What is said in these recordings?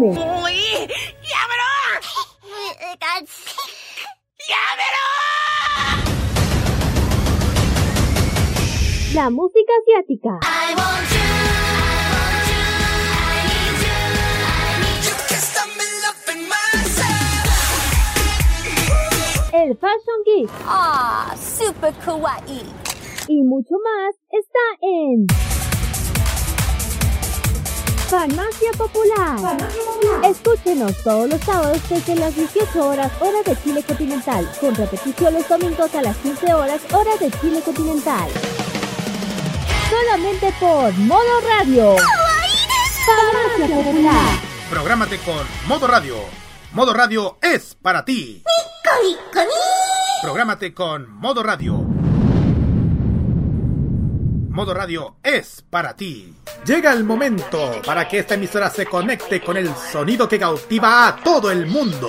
anime. ¡Uy! ¡Llámelo! La música asiática. El Fashion Geek ¡Ah! ¡Super kawaii! y mucho más está en Farmacia Popular. Escúchenos todos los sábados desde las 18 horas hora de Chile continental, con repetición los domingos a las 15 horas hora de Chile continental. Solamente por Modo Radio. Farmacia Popular. Prográmate con Modo Radio. Modo Radio es para ti. Prográmate con Modo Radio. Modo Radio es para ti. Llega el momento para que esta emisora se conecte con el sonido que cautiva a todo el mundo.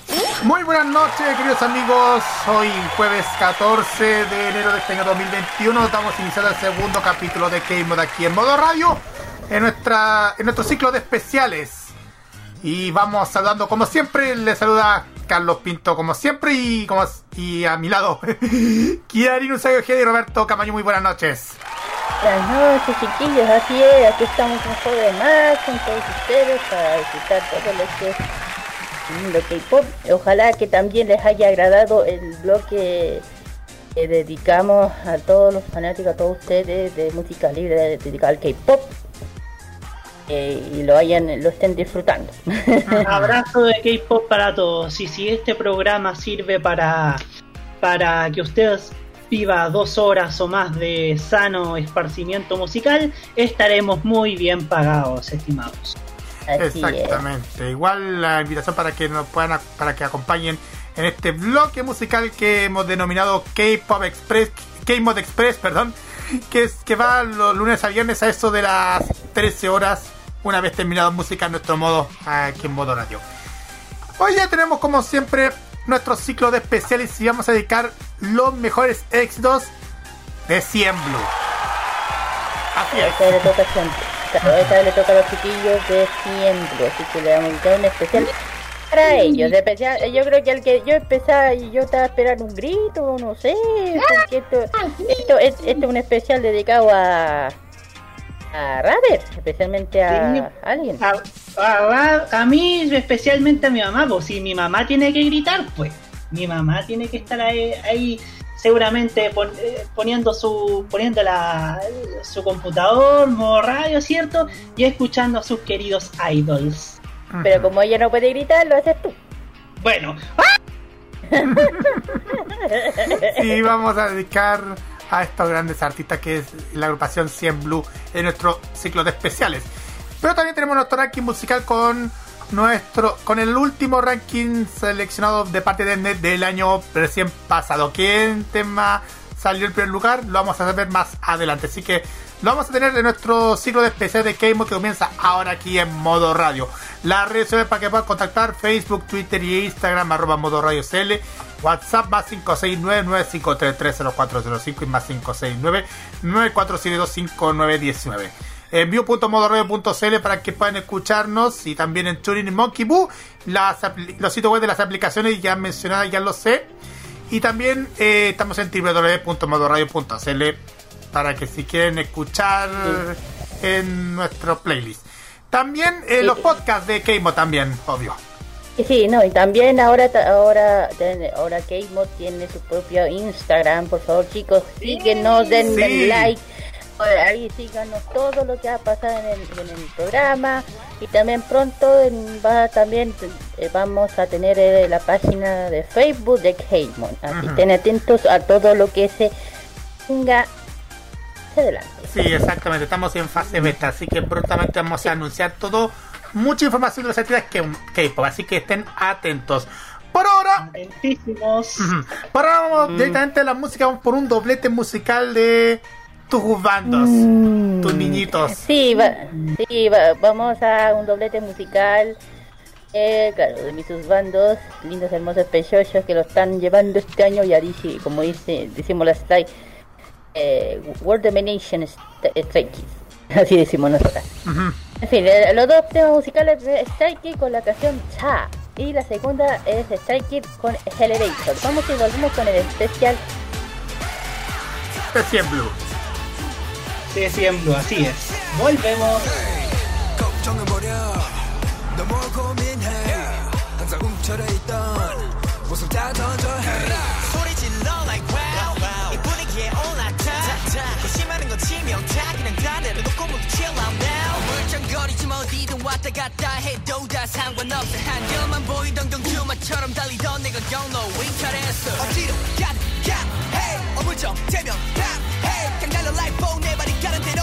Muy buenas noches, queridos amigos. Hoy, jueves 14 de enero de este año 2021, estamos iniciando el segundo capítulo de K-Mod aquí en modo radio, en, nuestra, en nuestro ciclo de especiales. Y vamos saludando, como siempre, le saluda Carlos Pinto, como siempre, y, como, y a mi lado, Kiarin Usagi y Roberto Camaño. Muy buenas noches. Buenas noches, chiquillos. Así es, aquí estamos un de más con todos ustedes para disfrutar todo lo que mundo K-pop. Ojalá que también les haya agradado el bloque que dedicamos a todos los fanáticos, a todos ustedes de música libre dedicada al K-pop. Eh, y lo hayan, lo estén disfrutando. Abrazo de K-pop para todos. Y si este programa sirve para, para que ustedes viva dos horas o más de sano esparcimiento musical, estaremos muy bien pagados, estimados. Así es. Exactamente. Igual la invitación para que nos puedan para que acompañen en este bloque musical que hemos denominado K-Pop Express, K-Mod Express, perdón, que es que va los lunes a viernes a eso de las 13 horas, una vez terminado música en nuestro modo aquí en modo radio. Hoy ya tenemos como siempre nuestro ciclo de especiales y vamos a dedicar los mejores éxitos de 100 Blue. Así es. Esta le toca a los chiquillos de siempre, así que le dedicar un especial para ellos. especial, yo creo que al que yo empezaba y yo estaba esperando un grito, no sé, porque esto, esto, es, esto es un especial dedicado a a Raver, especialmente a Sí. alguien. A, a- a mí, especialmente a mi mamá, pues si mi mamá tiene que gritar, pues mi mamá tiene que estar ahí, ahí seguramente pon- eh, poniendo su poniendo la, su computador, modo radio, ¿cierto? Y escuchando a sus queridos idols. Pero como ella no puede gritar, lo haces tú. Bueno, Y vamos a dedicar a estos grandes artistas que es la agrupación 100 Blue en nuestro ciclo de especiales. Pero también tenemos nuestro ranking musical con nuestro con el último ranking seleccionado de parte de Net del año recién pasado. ¿Quién tema salió en primer lugar? Lo vamos a saber más adelante. Así que lo vamos a tener en nuestro ciclo de especial de K-Mod que comienza ahora aquí en modo radio. Las redes sociales para que puedan contactar Facebook, Twitter y Instagram arroba modo radio CL. WhatsApp más 569-9533-0405 y más 569-9472-5919. Envío.modoradio.cl para que puedan escucharnos y también en Turing y Monkey Boo, las los sitios web de las aplicaciones ya mencionadas, ya lo sé. Y también eh, estamos en www.modoradio.cl para que si quieren escuchar en nuestro playlist. También eh, los podcasts de Keimo también, obvio. Y Sí, no, y también ahora ta- ahora ahora K-Mod tiene su propio Instagram, por favor chicos, síguenos, denle Sí. like, ahí síganos todo lo que ha pasado en el, en el programa y también pronto en- va también eh, vamos a tener eh, la página de Facebook de K-Mod, así Ujú. estén atentos a todo lo que se venga hacia adelante. Sí, exactamente, estamos en fase beta, así que prontamente vamos a anunciar todo, mucha información de las actividades que K-pop, así que estén atentos. Por ahora. Atentísimos. Para vamos mm. directamente a la música, vamos por un doblete musical de tus bandos, mm. tus niñitos. Sí, sí vamos a un doblete musical. Eh, claro, de mis bandos, lindos, hermosos, preciosos que lo están llevando este año. Ya dice, como dice, decimos la Stray, eh, World Domination Stray Kids. Así decimos nosotras. En fin, eh, los dos temas musicales de Stray Kids con la canción Cha. Y la segunda es Stray Kids con Elevator. Vamos y volvemos con el especial. Especial Blue. Especial Blue, así es. Volvemos. 왔다 갔다 해도 다 상관없어 한결만 보이던 경주마처럼 달리던 내가 경로 위탈했어 어디로 가든 가 hey 어물쩍 대면 다 hey 그냥 달려 like 내 발이 가는 대로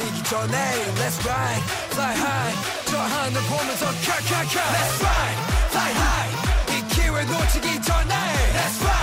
치기 전에 Let's ride, fly high 저 하늘 보면서 캬캬캬 Let's ride, fly high 이 기회 놓치기 전에 Let's ride,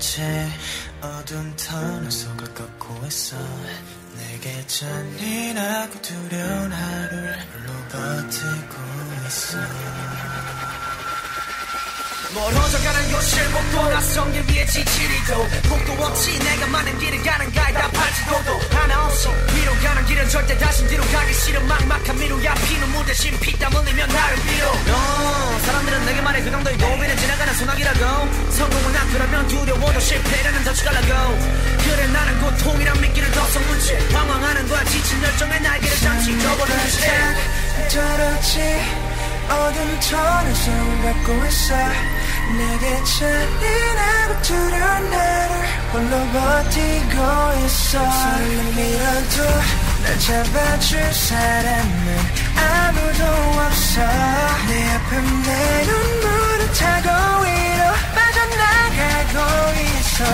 떨어지 어두운 터널 속을 걷고 있어. 내게 잔인하고 두려운 하루를 홀로 버티고 있어 멀어져가는 목도 낯선 길 위에 지치리도 목도 없이 내가 많은 길을 가는 가이다 팔지도도 하나 없이 위로 가는 길은 절대 다시 뒤로 가기 싫어 막막한 미루야 피눈물 대신 피땀 흘리면 나를 빌어 너 사람들은 내게 말해 그 정도의 도비는 지나가는 소나기라고 성공은 앞이라면 두려워도 실패라는 덫이라고 그래 나는 고통이란 미끼를 더 섞는지 방황하는 거야 지친 열정의 날개를 잠시 채 저렇지 어둠 터널 을 갖고 있어 내게 잔인하고 두려운 나를 홀로 버티고 있어. 설렘이라도 날 잡아줄 사람은 아무도 없어. 내 앞에 내 눈물을 타고 위로 빠져나가고 있어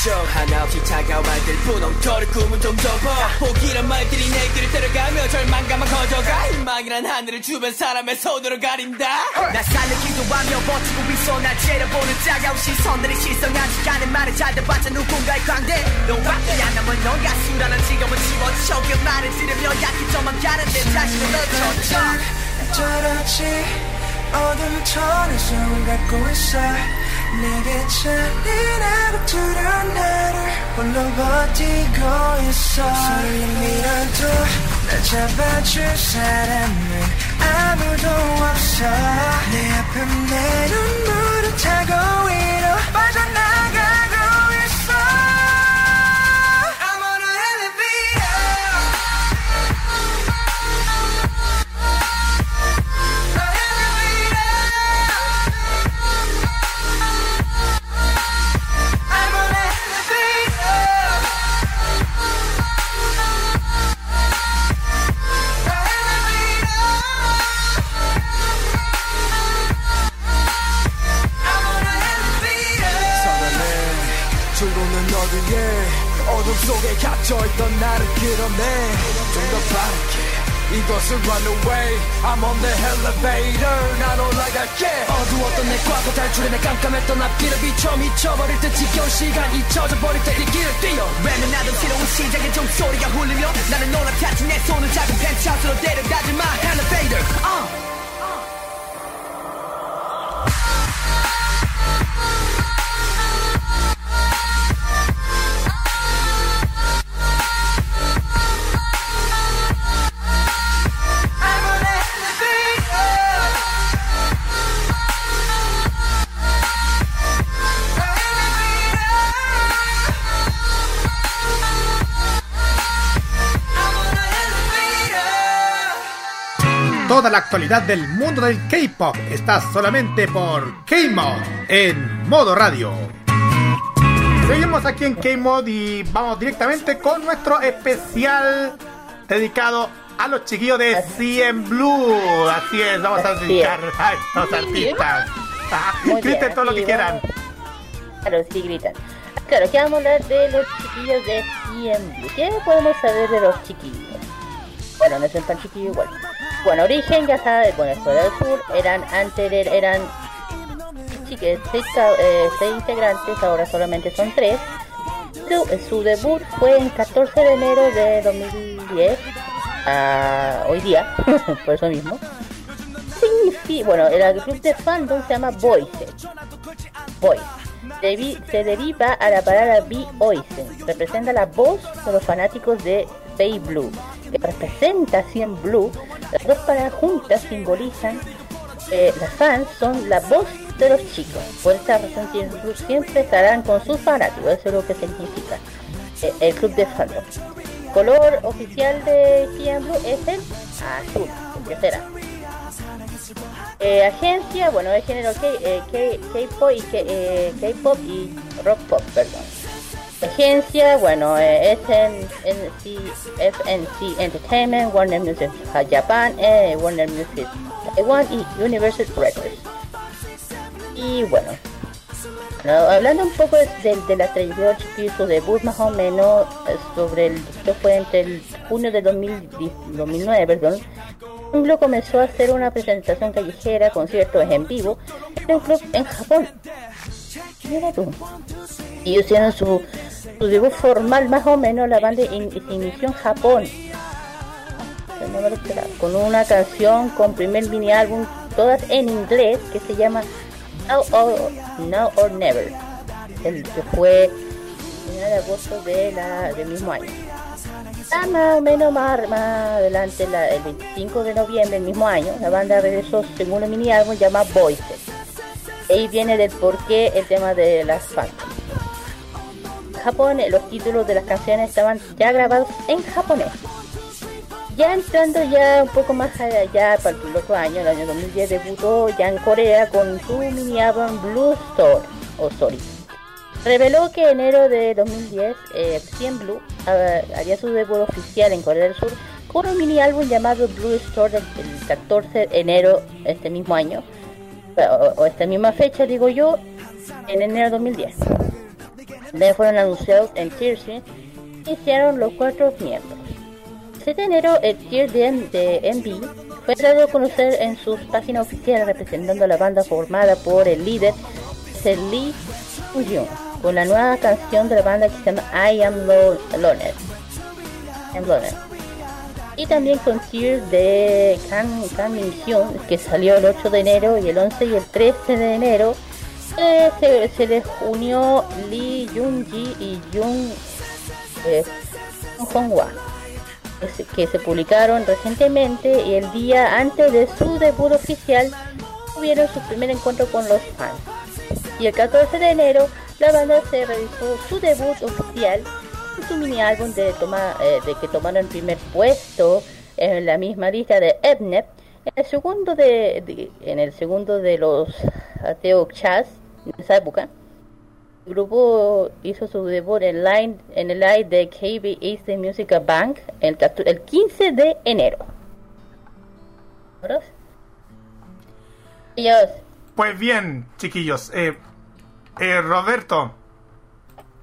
걱정 하나 없이 차가운 말들 분홍토를 꿈은 좀 접어 포기란 말들이 내 길을 따라가며 절망감만 커져가. 희망이란 하늘을 주변 사람의 손으로 가린다. 나 살려 기도하며 버티고 있어. 날 째려보는 차가운 시선들이 실성하지 않은 말을 잘 들어봤자 누군가의 광대 너밖에 안 남은 넌 가수라는 지금은 지워져 그 말을 들으며 약해져만 가는 내 자신을 넣어줘 저렇지 어둠 천에서 갖고 있어 내게 잔인하고 두려운 나를 홀로 버티고 있어? 설렘이라도 날 잡아줄 사람은 아무도 없어. 내 아픔 내 눈물을 타고 위로 이것을 run away. I'm on the elevator 난 올라갈게 어두웠던 내 과거 탈출해 내 깜깜했던 앞길을 비춰 미쳐버릴 듯 지겨운 시간 잊혀져 버릴 때이 길을 뛰어. 외면하던 새로운 시작의 종소리가 울리며 나는 올라탔지 내 손을 작은 펜트하우스로 데려가지 마. Elevator uh. Toda la actualidad del mundo del K-pop está solamente por K-Mod en modo radio. Seguimos aquí en K-Mod y vamos directamente con nuestro especial dedicado a los chiquillos de CM Blue. Así es, vamos a dedicar a estos artistas. Ah, Griten todo lo que quieran. Claro, sí, gritan. Claro, aquí vamos a hablar de los chiquillos de CM Blue. ¿Qué podemos saber de los chiquillos? Bueno, no son tan chiquillos igual. Bueno, origen, ya sabes, bueno, Corea del Sur eran antes de- eran seis, eh, seis integrantes, ahora solamente son tres. Su, debut fue el 14 de enero de 2010, a hoy día, por eso mismo. Bueno, el club de fandom se llama Voice. Voice. Debi- se deriva a la palabra Oisen. Representa la voz de los fanáticos de Bay Blue. Que representa así en Blue. Las dos palabras juntas simbolizan eh, las fans son la voz de los chicos. Por esta razón CM Blue siempre estarán con sus fanáticos. Eso es lo que significa eh, el club de fandom. Color oficial de CM Blue es el azul. ¿Qué será? Eh, agencia, bueno, de género eh, K-pop y K- K-pop y rock pop, perdón. Agencia, bueno, eh, FNC Entertainment, Warner Music Japan, eh, Warner Music Taiwan y Universal Records. Y bueno, hablando un poco de, de- de la trayectoria y su debut más o menos eh, sobre el esto fue entre el junio de 2010 2009 perdón club comenzó a hacer una presentación callejera conciertos en vivo en un club en Japón y hicieron su, su debut formal más o menos la banda in- se inició en Japón con una canción con primer mini álbum todas en inglés que se llama Now or, Never, el que fue el 1 de agosto de la, del mismo año. Ah, más o menos más, adelante, la- el 25 de noviembre del mismo año, la banda regresó su segundo mini álbum llamado Voices. Ahí viene del porqué el tema de las fans. Japón, los títulos de las canciones estaban ya grabados en japonés. Ya entrando ya un poco más allá para el otro año, el año 2010 debutó ya en Corea con su mini álbum Blue Store o Story. Reveló que en enero de 2010 eh, CM Blue ah, haría su debut oficial en Corea del Sur con un mini álbum llamado Blue Store el, el 14 de enero este mismo año o, o esta misma fecha digo yo en enero de 2010. También fueron anunciados en Tier iniciaron los cuatro miembros. El 7 de enero, el Tier de, de MV fue dado a conocer en sus páginas oficiales representando a la banda formada por el líder Lee con la nueva canción de la banda que se llama I Am Loner. Y también con Tears de Kang, Kang Hyun, que salió el 8 de enero y el 11 y el 13 de enero eh, se, les unió Lee Jung Ji y Jung eh, Hwa que se publicaron recientemente y el día antes de su debut oficial tuvieron su primer encuentro con los fans. Y el 14 de enero la banda se realizó su debut oficial en su mini álbum de, toma, eh, de que tomaron el primer puesto en la misma lista de Ednet. En el segundo de, en el segundo de los Ateo Chas en esa época, el grupo hizo su debut en, line, en el live de KB East Music Bank el, el 15 de enero. Pues bien, chiquillos, eh, eh, Roberto.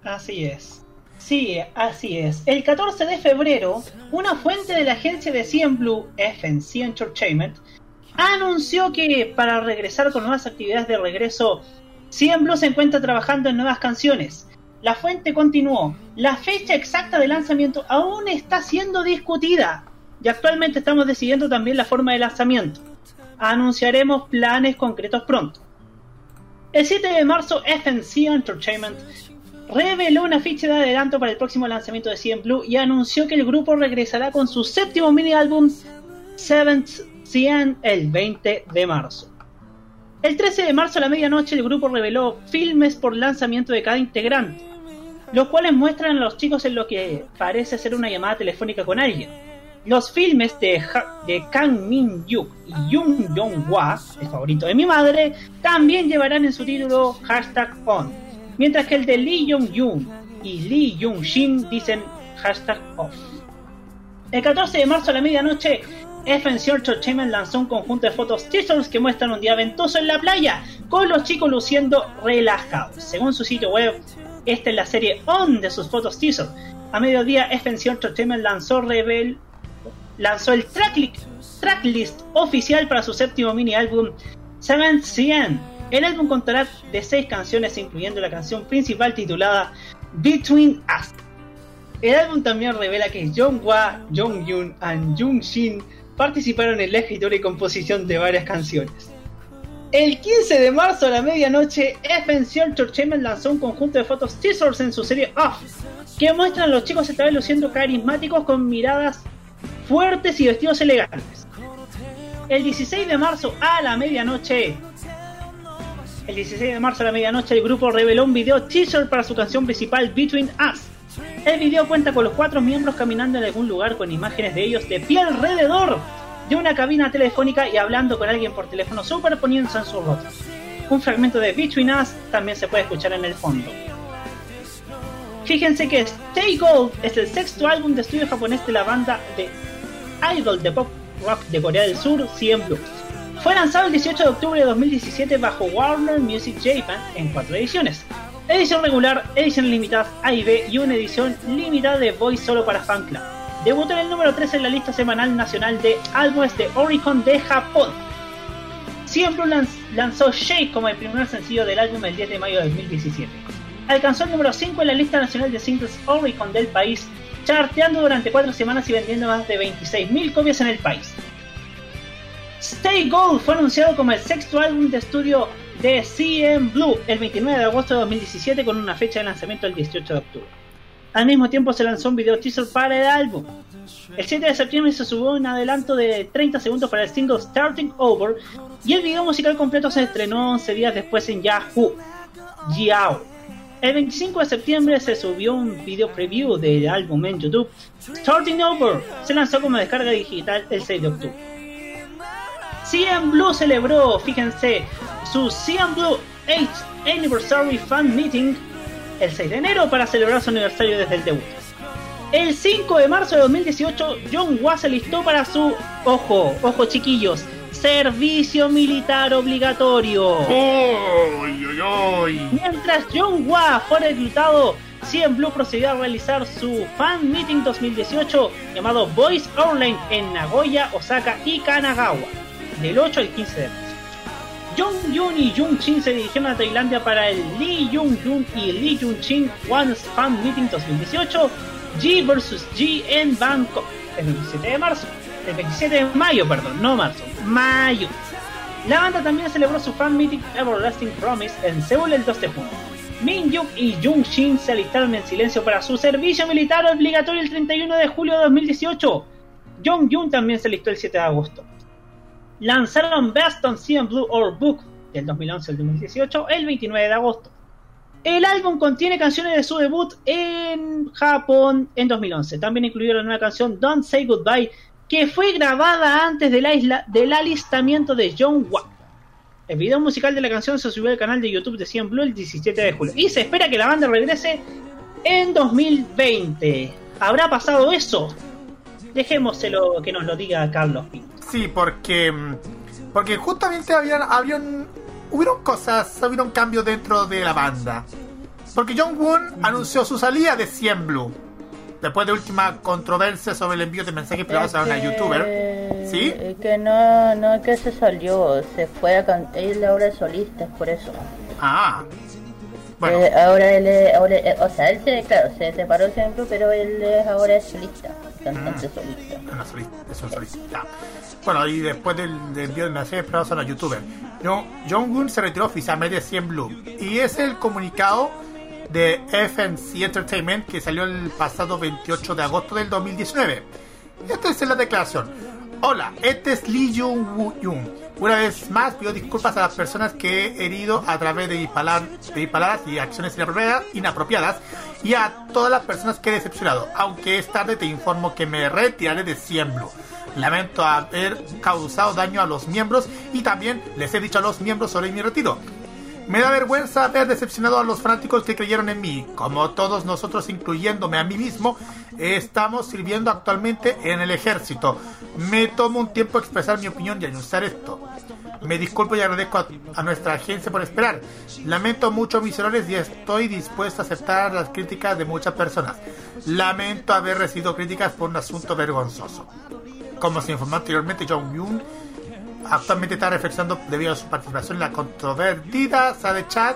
Así es. Sí, así es. El 14 de febrero, una fuente de la agencia de CN Blue, FNC Entertainment, anunció que para regresar con nuevas actividades de regreso, CN Blue se encuentra trabajando en nuevas canciones. La fuente continuó, la fecha exacta de lanzamiento aún está siendo discutida y actualmente estamos decidiendo también la forma de lanzamiento. Anunciaremos planes concretos pronto. El 7 de marzo, FNC Entertainment reveló una ficha de adelanto para el próximo lanzamiento de CN Blue y anunció que el grupo regresará con su séptimo mini álbum Seventh CN el 20 de marzo. El 13 de marzo a la medianoche el grupo reveló filmes por lanzamiento de cada integrante, los cuales muestran a los chicos en lo que parece ser una llamada telefónica con alguien. Los filmes de, de Kang Min Yuk y Jung Yong Hwa, el favorito de mi madre, también llevarán en su título hashtag on, mientras que el de Lee Jong Yoon y Lee Jung Shin dicen hashtag off. El 14 de marzo a la medianoche, FNC Entertainment lanzó un conjunto de fotos teasers que muestran un día ventoso en la playa, con los chicos luciendo relajados. Según su sitio web, esta es la serie on de sus fotos teasers. A mediodía, FNC Entertainment lanzó Rebel lanzó el tracklist, oficial para su séptimo mini álbum Seven Cien. El álbum contará de seis canciones, incluyendo la canción principal titulada Between Us. El álbum también revela que Hwa, Jong Yoon y Jung Shin participaron en la escritura y composición de varias canciones. El 15 de marzo a la medianoche, FNC Entertainment lanzó un conjunto de fotos teasers en su serie Off, que muestran a los chicos esta vez luciendo carismáticos con miradas fuertes y vestidos elegantes. El 16 de marzo a la medianoche, el 16 de marzo a la medianoche el grupo reveló un video teaser para su canción principal Between Us. El video cuenta con los cuatro miembros caminando en algún lugar con imágenes de ellos de pie alrededor de una cabina telefónica y hablando con alguien por teléfono superponiéndose en sus rostros. Un fragmento de Between Us también se puede escuchar en el fondo. Fíjense que Stay Gold es el sexto álbum de estudio japonés de la banda de idol de pop rock de Corea del Sur, CM Blues. Fue lanzado el 18 de octubre de 2017 bajo Warner Music Japan en cuatro ediciones. Edición regular, edición limitada A y B y una edición limitada de Voice solo para fan club. Debutó en el número 3 en la lista semanal nacional de álbumes de Oricon de Japón. Blues lanzó Shake como el primer sencillo del álbum el 10 de mayo de 2017. Alcanzó el número 5 en la lista nacional de singles Oricon del país charteando durante cuatro semanas y vendiendo más de 26.000 copias en el país. Stay Gold fue anunciado como el sexto álbum de estudio de CM Blue el 29 de agosto de 2017 con una fecha de lanzamiento el 18 de octubre. Al mismo tiempo se lanzó un video teaser para el álbum. El 7 de septiembre se subió un adelanto de 30 segundos para el single Starting Over y el video musical completo se estrenó 11 días después en Yahoo. Yahoo. El 25 de septiembre se subió un video preview del álbum en YouTube. Starting Over se lanzó como descarga digital el 6 de octubre. CM Blue celebró, fíjense, su CM Blue 8 Anniversary Fan Meeting el 6 de enero para celebrar su aniversario desde el debut. El 5 de marzo de 2018, John Wass se listó para su, ojo, ojo chiquillos, servicio militar obligatorio. Mientras John Wah fue reclutado, CM Blue procedió a realizar su Fan Meeting 2018 llamado Voice Online en Nagoya, Osaka y Kanagawa, del 8 al 15 de marzo. Jung Yun y Jung Chin se dirigieron a Tailandia para el Lee Jung Yun y Lee Jung Chin One Fan Meeting 2018, G vs G en Bangkok, el 27 de marzo, el 27 de mayo, perdón, no marzo, mayo. La banda también celebró su fan meeting Everlasting Promise en Seúl el 2 de junio. Min Yuk y Jung Shin se alistaron en silencio para su servicio militar obligatorio el 31 de julio de 2018. Jung Yun también se alistó el 7 de agosto lanzaron Best on CM Blue or Book del 2011 al 2018 el 29 de agosto. El álbum contiene canciones de su debut en Japón en 2011. También incluyeron una canción Don't Say Goodbye que fue grabada antes de la isla, del alistamiento de John Watt. El video musical de la canción se subió al canal de YouTube de CM Blue el 17 de julio y se espera que la banda regrese en 2020. ¿Habrá pasado eso? Dejémoselo que nos lo diga Carlos Pinto. Sí, porque porque justamente habían habían hubieron cosas, hubieron cambios dentro de la banda. Porque John Woon anunció su salida de Cien Blue. Después de última controversia sobre el envío de mensajes privados a una youtuber. ¿Sí? Que no, no que se salió, se fue a cantar, él ahora es solista, por eso. Ah. Bueno. Eh, ahora él es, ahora, eh, o sea, él se, claro, se separó siempre, pero él es, ahora es solista, cantante mm. solista. No, solista, es un solista. Bueno, y después del, del envío de mensajes privados a la youtuber, Jong-un se retiró oficialmente de 100 Blue. Y es el comunicado de FNC Entertainment que salió el pasado 28 de agosto del 2019. Esta es la declaración. Hola, este es Lee Jung-woo-yoon. Una vez más pido disculpas a las personas que he herido a través de mis, palabras y acciones inapropiadas y a todas las personas que he decepcionado. Aunque es tarde te informo que me retiraré de 100 Blue. Lamento haber causado daño a los miembros y también les he dicho a los miembros sobre mi retiro. Me da vergüenza haber decepcionado a los fanáticos que creyeron en mí. Como todos nosotros, incluyéndome a mí mismo, estamos sirviendo actualmente en el ejército. Me tomo un tiempo expresar mi opinión y anunciar esto. Me disculpo y agradezco a, a, nuestra agencia por esperar. Lamento mucho mis errores y estoy dispuesto a aceptar las críticas de muchas personas. Lamento haber recibido críticas por un asunto vergonzoso. Como se informó anteriormente, Jong Yoon actualmente está reflexionando debido a su participación en la controvertida Sade Chat,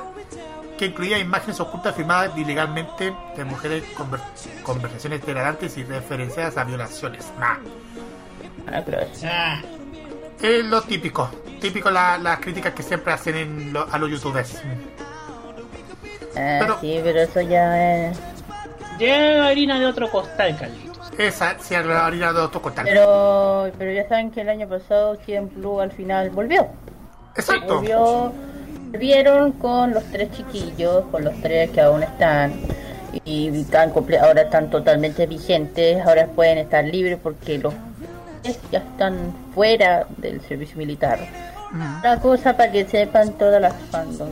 que incluía imágenes ocultas firmadas ilegalmente de mujeres con conversaciones degradantes y referenciadas a violaciones. Nah. Ah, es lo típico, típico las críticas que siempre hacen en a los youtubers. Ah, pero, sí, pero eso ya es. Lleva harina de otro costal, Cali. Esa se ha de otro Pero, pero ya saben que el año pasado Cien Blue al final volvió. Exacto. Volvió, volvieron con los tres chiquillos, con los tres que aún están y están ahora están totalmente vigentes, ahora pueden estar libres porque los ya están fuera del servicio militar. Una cosa para que sepan todas las fandom,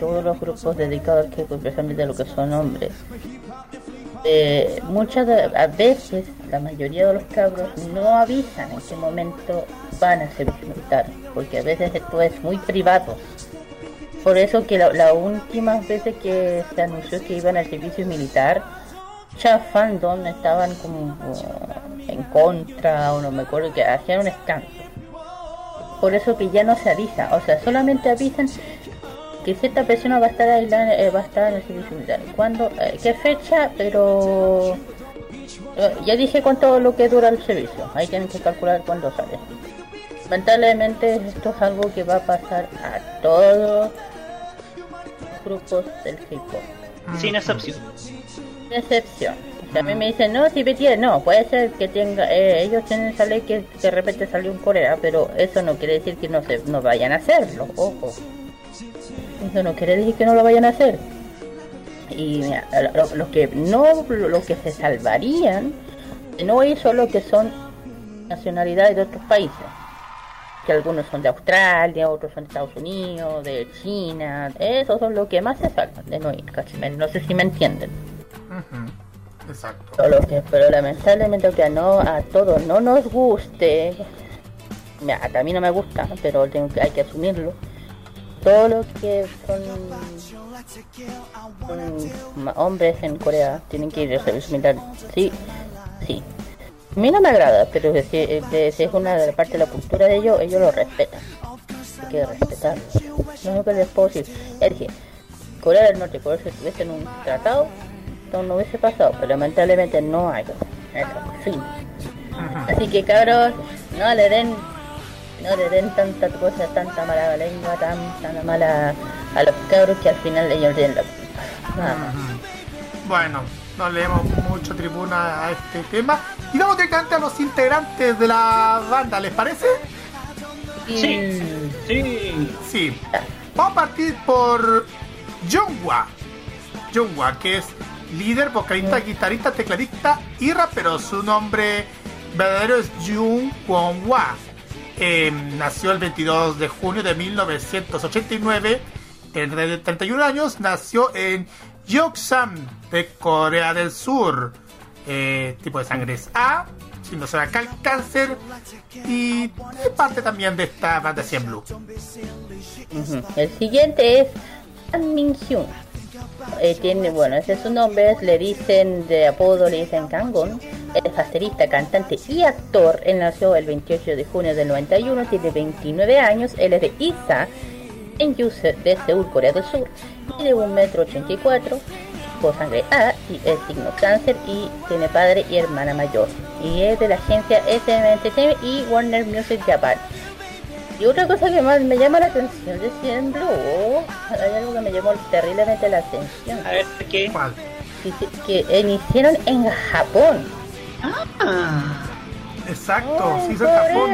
todos los grupos dedicados que precisamente a lo que son hombres, eh, muchas a veces la mayoría de los cabros no avisan en qué momento van a ser militar porque a veces esto es muy privado. Por eso que las últimas veces que se anunció que iban al servicio militar muchas fandom estaban como en contra o no me acuerdo que hacían un escándalo. Por eso que ya no se avisa o sea solamente avisan que cierta persona va a estar ahí, eh, va a estar en el servicio militar. ¿Cuándo? Eh, ¿Qué fecha? Pero eh, ya dije cuánto lo que dura el servicio. Ahí tienen que calcular cuándo sale. Lamentablemente esto es algo que va a pasar a todos los grupos del K-pop. Sin excepción. Sin excepción. a mí me dicen, no, si BTS, no, puede ser que tenga, ellos tienen esa ley que de repente salió en Corea, pero eso no quiere decir que no se no vayan a hacerlo, ojo. Eso no quiere decir que no lo vayan a hacer. Y los que no, los que se salvarían no es solo que son nacionalidades de otros países, que algunos son de Australia, otros son de Estados Unidos, de China, esos son los que más se salvan de no ir, no sé si me entienden. Exacto. Pero, que, pero lamentablemente aunque no a todos no nos guste, a mí no me gusta, pero tengo que, hay que asumirlo. Todos los que son, hombres en Corea tienen que ir a servicio militar. Sí, sí. A mí no me agrada, pero si, es una parte de la cultura de ellos, ellos lo respetan. Hay que respetarlo. No es que les puedo decir. Es Corea del Norte, Corea si estuviese en un tratado, no hubiese pasado, pero lamentablemente no hay. Eso, fin. Así que cabros, no le den no le den tanta cosa, tanta mala lengua, tanta mala a los cabros que al final ellos tienen la culpa. Bueno, no leemos mucho tribuna a este tema. Y vamos directamente a los integrantes de la banda, ¿les parece? Sí, sí. Sí. Vamos a partir por Jungwa. Jungwa, que es líder, vocalista, guitarrista, tecladista y rapero. Su nombre verdadero es Jung Kwon Wa. Em, nació el 22 de junio de 1989. Tiene 31 años. Nació en Yeoksam, de Corea del Sur. Eh, tipo de sangre es A. no se acá el cáncer. Y parte también de esta banda 100 Blue. El siguiente es An Min Hyun eh, tiene, bueno, ese es su nombre, le dicen de apodo, le dicen Kangon. Es baterista, cantante y actor. Él nació el 28 de junio del 91, tiene 29 años. Él es de Isa, en Yuse, de Seúl, Corea del Sur. Tiene 1,84 m, por sangre A, y es signo cáncer y tiene padre y hermana mayor. Y es de la agencia SM y Warner Music Japan. Y otra cosa que más me llama la atención de Cien Blue, hay algo que me llamó terriblemente la atención. A ver, ¿qué? Dice que iniciaron en Japón. Ah, exacto, sí, en Japón.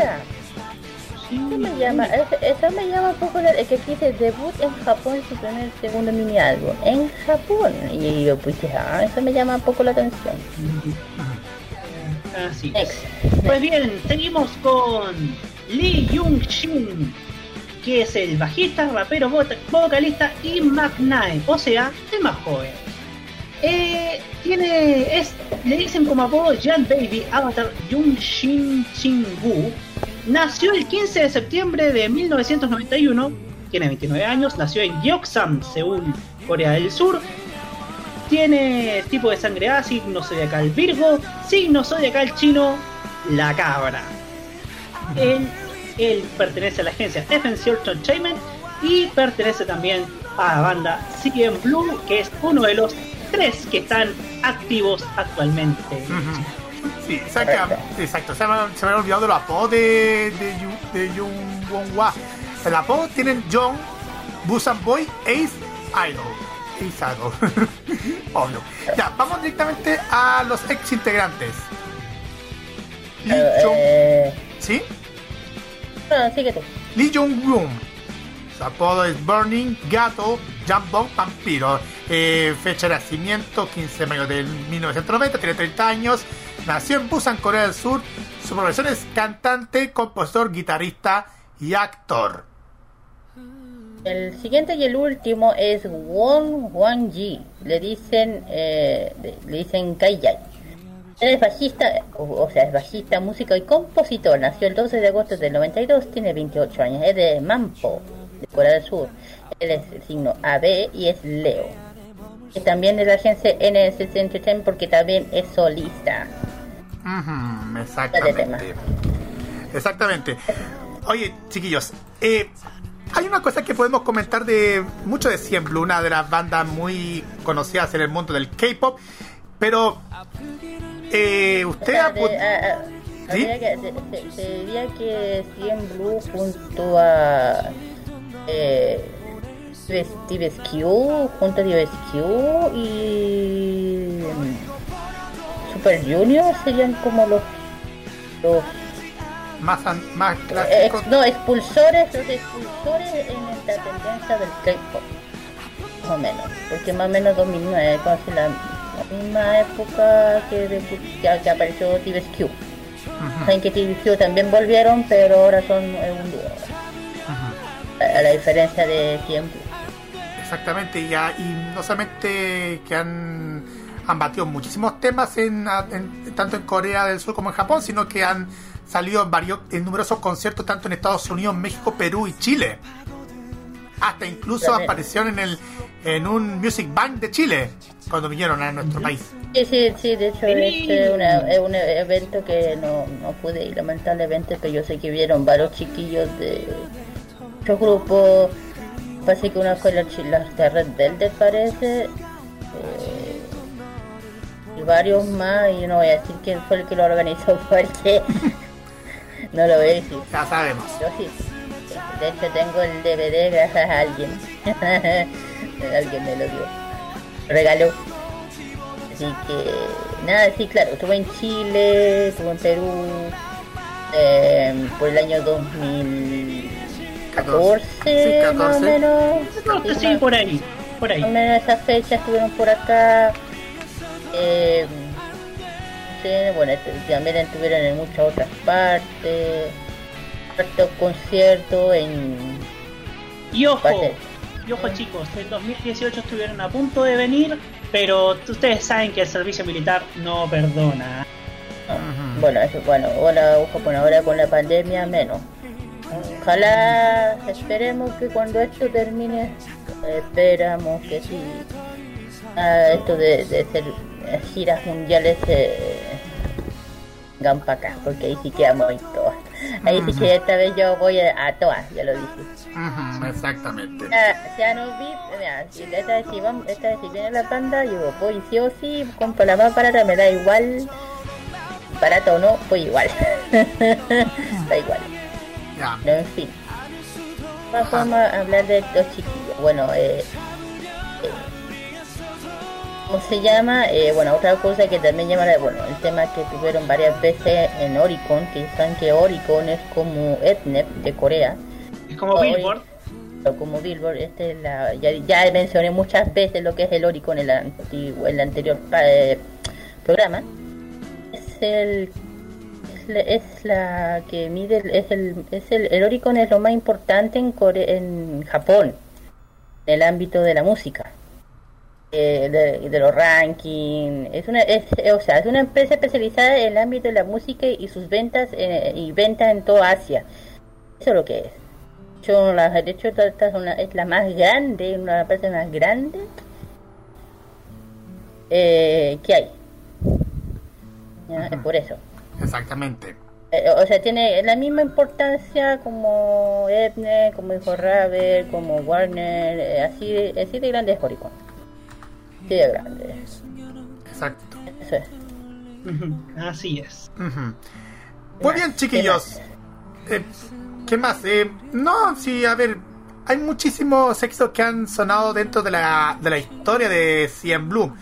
Eso me llama, eso, me llama un poco es que aquí dice debut en Japón su primer segundo mini álbum en Japón y yo pues ah, eso me llama un poco la atención. Así. Pues bien, seguimos con Lee Jung Shin, que es el bajista, rapero, vocalista y McNair, o sea, el más joven. Eh, tiene, le dicen como apodo Jan Baby Avatar Jung Shin Woo. Nació el 15 de septiembre de 1991, tiene 29 años, nació en Gyeongsam, Seúl, Corea del Sur. Tiene tipo de sangre A, signo zodiacal Virgo, signo zodiacal chino, la cabra. Él, él pertenece a la agencia Defensive Entertainment y pertenece también a la banda CM Blue, que es uno de los tres que están activos actualmente. Sí, exacto. exacto. Se, me, se me había olvidado el apodo de, de, de Jung Won Wa. El apodo tienen John, Busan Boy, Ace Idol. Ace Idol. Obvio. Ya, vamos directamente a los ex integrantes. Lee eh, ¿Sí? Lee Jong-woon. Su apodo es Burning, Gato, Jambon, Vampiro. Eh, fecha de nacimiento 15 de mayo de 1990, tiene 30 años. Nació en Busan, Corea del Sur. Su profesión es cantante, compositor, guitarrista y actor. El siguiente y el último es Won Wang Ji. Le dicen, eh, le dicen Kaiyai. Él es bajista, o, sea, es bajista, músico y compositor. Nació el 12 de agosto del 92, tiene 28 años. Es de Mampo, de Corea del Sur. Él es el signo AB y es Leo. Y también es la agencia NSC Entertainment porque también es solista. exactamente. Exactamente. Oye, chiquillos, eh, hay una cosa que podemos comentar de mucho de Siempre, una de las bandas muy conocidas en el mundo del K-pop, pero eh, usted ha ¿Sí? que, se, diría que Cien Blue junto a eh, Q, junto a Q y Super Junior serían como los los más, más clásicos. no, expulsores, los expulsores en la tendencia del K-pop. Más o menos, porque más o menos 2009, cuando la misma época que, que, apareció TVS Q. Saben que TVS también volvieron, pero ahora son un dúo. A la diferencia de tiempo. Exactamente, y, y no solamente que han, han batido muchísimos temas en, tanto en Corea del Sur como en Japón, sino que han salido en, varios, en numerosos conciertos tanto en Estados Unidos, México, Perú y Chile. Hasta incluso aparecieron en el en un Music Bank de Chile cuando vinieron a nuestro país. Sí, sí, sí, de hecho este es, un evento que no, no pude ir lamentablemente, pero yo sé que vieron varios chiquillos de otro grupo, parece que una fue la, de Red Velvet parece, eh, y varios más, y no voy a decir quién fue el que lo organizó porque no lo voy a decir. Ya sabemos. Yo sí. De hecho tengo el DVD gracias a alguien. alguien me lo dio. Regaló. Así que nada, sí, claro, estuve en Chile, estuve en Perú eh, por el año 2014, más o menos. sí, por ahí, por ahí. Más o menos esas fechas estuvieron por acá. Eh, bueno, este, también estuvieron en muchas otras partes hartos conciertos en... Y ojo, y ojo chicos, en 2018 estuvieron a punto de venir, pero ustedes saben que el servicio militar no perdona. Bueno, eso, bueno, ahora, bueno, ahora con la pandemia menos. Ojalá, esperemos que cuando esto termine, esperamos que sí, esto de, de hacer giras mundiales eh, vengan para acá, porque ahí sí quedamos y todo. Ahí sí que esta vez yo voy a, todas, ya lo dije. Exactamente. Ya, ya no vi, mira, si esta vez si, vamos, esta vez si viene la panda, yo voy sí o sí, compro la más barata, me da igual, barato o no, voy igual. da igual. Ya. No, en fin. Vamos a hablar de estos chiquillos. Bueno, eh, ¿Cómo se llama? Eh, bueno, otra cosa que también llama, bueno, el tema que tuvieron varias veces en Oricon, que saben que Oricon es como Etnep de Corea. Como Billboard. como Billboard, este la, ya, mencioné muchas veces lo que es el Oricon en, el, el anterior eh, programa. Es el es la que mide es el es el, el Oricon es lo más importante en en Japón en el ámbito de la música eh, de, los rankings. Es una, es, o sea, es una empresa especializada en el ámbito de la música y sus ventas eh, y ventas en toda Asia. Eso es lo que es. Yo, la, de hecho, esta es, la más grande, una de las empresas más grandes eh, que hay. Es por eso. Exactamente. o sea, tiene la misma importancia como Ethne, como Hijo Raver, como Warner, así, así de grande es Oricon grande. Exacto. Así es. Muy bien, chiquillos. Eh, ¿Qué más? Eh, no, sí, a ver, hay muchísimos éxitos que han sonado dentro de la, de la historia de Cien Blue.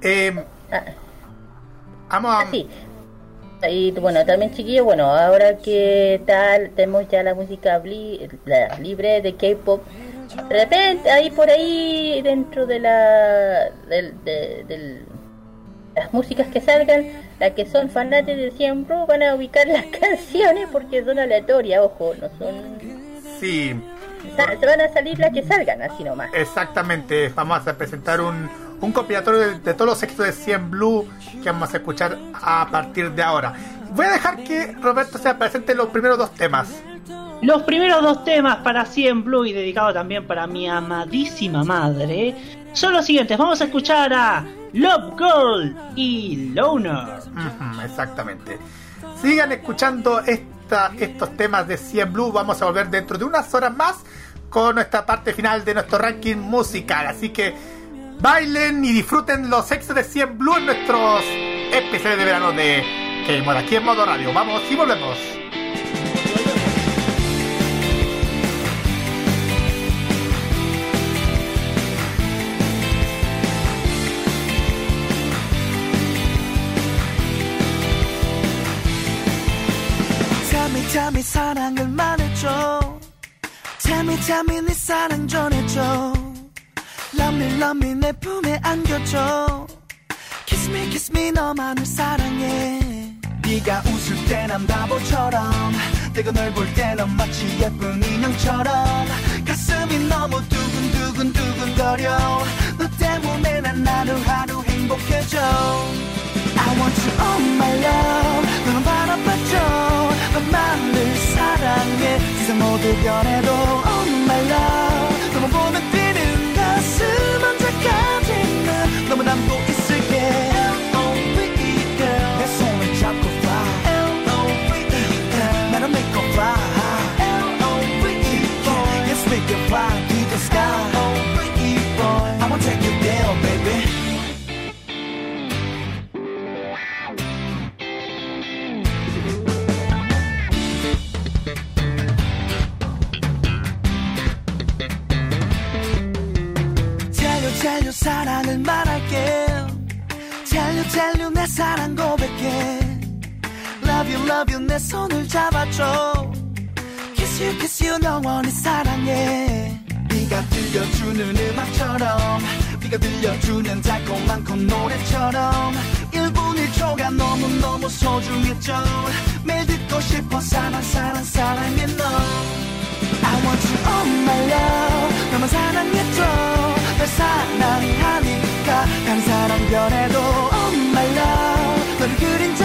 Eh. Vamos a... Sí. Y bueno, también chiquillos, bueno, ahora que tal, tenemos ya la música libre de K-pop de repente, ahí por ahí, dentro de la de, las músicas que salgan, las que son fanáticos de siempre van a ubicar las canciones porque son aleatorias, ojo, no son... Sí. Se van a salir las que salgan, así nomás. Exactamente, vamos a presentar un, un compilatorio de, todos los éxitos de 100 Blue que vamos a escuchar a partir de ahora. Voy a dejar que Roberto se presente los primeros dos temas. Los primeros dos temas para 100 Blue y dedicado también para mi amadísima madre son los siguientes. Vamos a escuchar a Love Girl y Loner. exactamente. Sigan escuchando esta, estos temas de 100 Blue. Vamos a volver dentro de unas horas más con nuestra parte final de nuestro ranking musical. Así que bailen y disfruten los éxitos de 100 Blue en nuestros especiales de verano de Game aquí en modo radio. Vamos y volvemos. 사랑을 말해줘. 잠이 잠이 네 사랑 전해줘. Love me love me 내 품에 안겨줘. Kiss me kiss me 너만을 사랑해. 네가 웃을 때 난 바보처럼. 내가 널 볼 때 넌 마치 예쁜 인형처럼. 가슴이 너무 두근두근 두근거려. 너 때문에 난 하루하루 행복해져. I want you all my love. 너는 바라봐줘 조금만 늘 사랑해. 세상 모두 변해도 Oh my love. 너만 보면 뛰는 가슴 언제까지 사랑을 말할게. Tell you 내 사랑 고백해. Love you love you 내 손을 잡아줘. Kiss you kiss you 영원히 사랑해. 네가 들려주는 음악처럼 네가 들려주는 달콤한 콧노래처럼. 1분 1초가 너무너무 소중했죠. 매일 듣고 싶어 사랑 사랑 사랑해 너. I want you all my love. 너만 사랑해줘 널 사랑하니까 단 사랑 변해도 love 너를 그린 적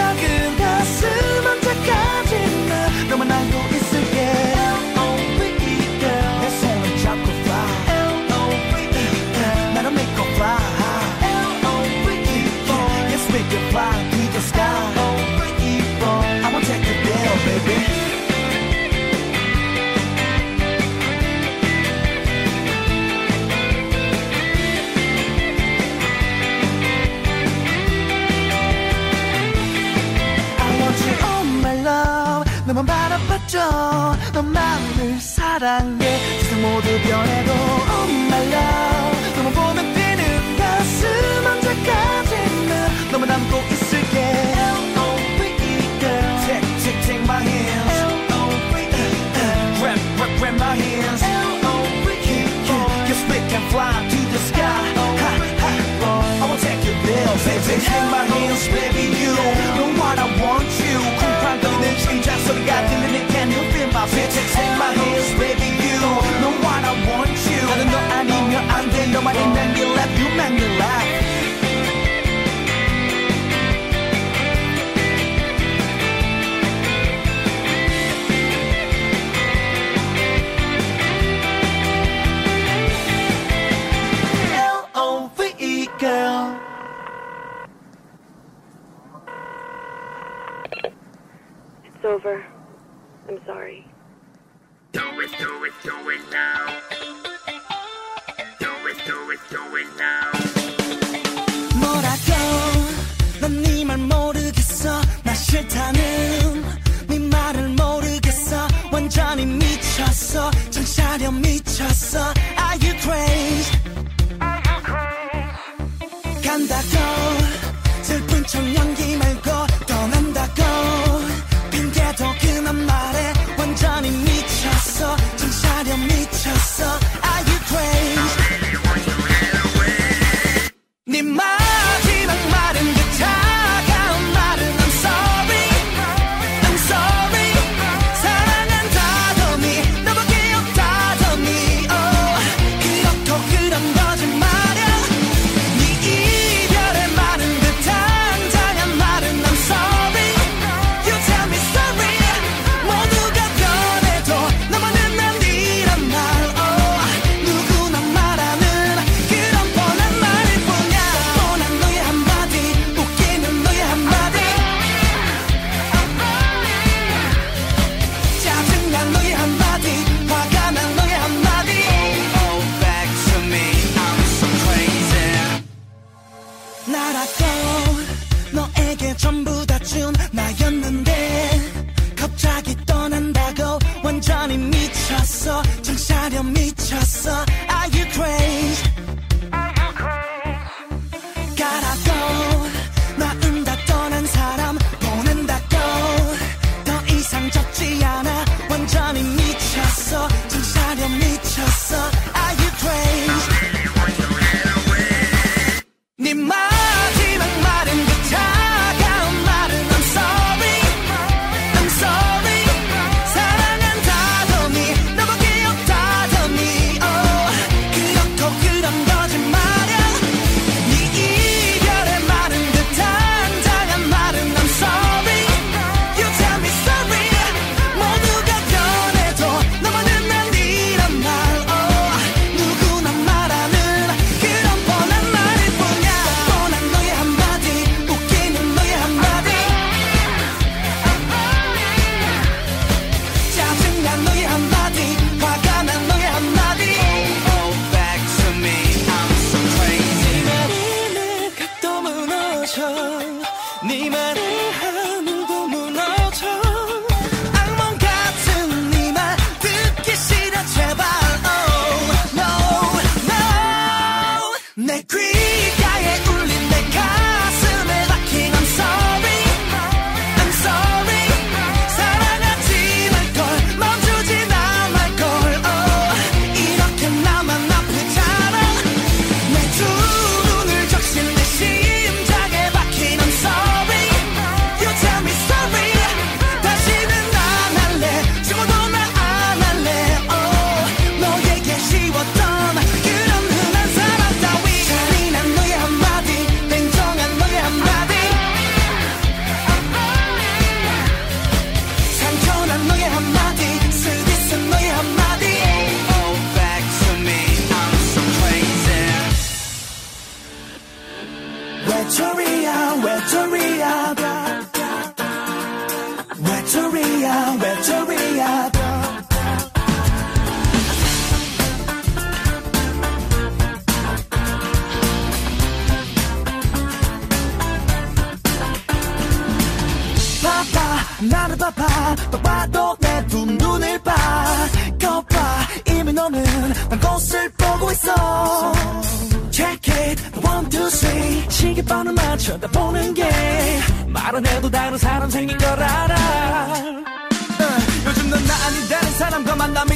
사랑해 세상 모두 변해도 all my love 너만 보면 뛰는 가슴 언제까지나 너만 안고 있을게 L-O-V-E girl Take, take, take my hands L-O-V-E Grab, grab, grab my hands L-O-V-E Yes, we can fly to the sky ha, ha. I wanna take you there baby Take my hands over. I'm sorry. Do it, do it, do it now. Do it, do it, do it now. 뭐라고 난 네 말 모르겠어 나 싫다는 네 말을 모르겠어 완전히 미쳤어 정차려 미쳤어 Are you crazy 간다고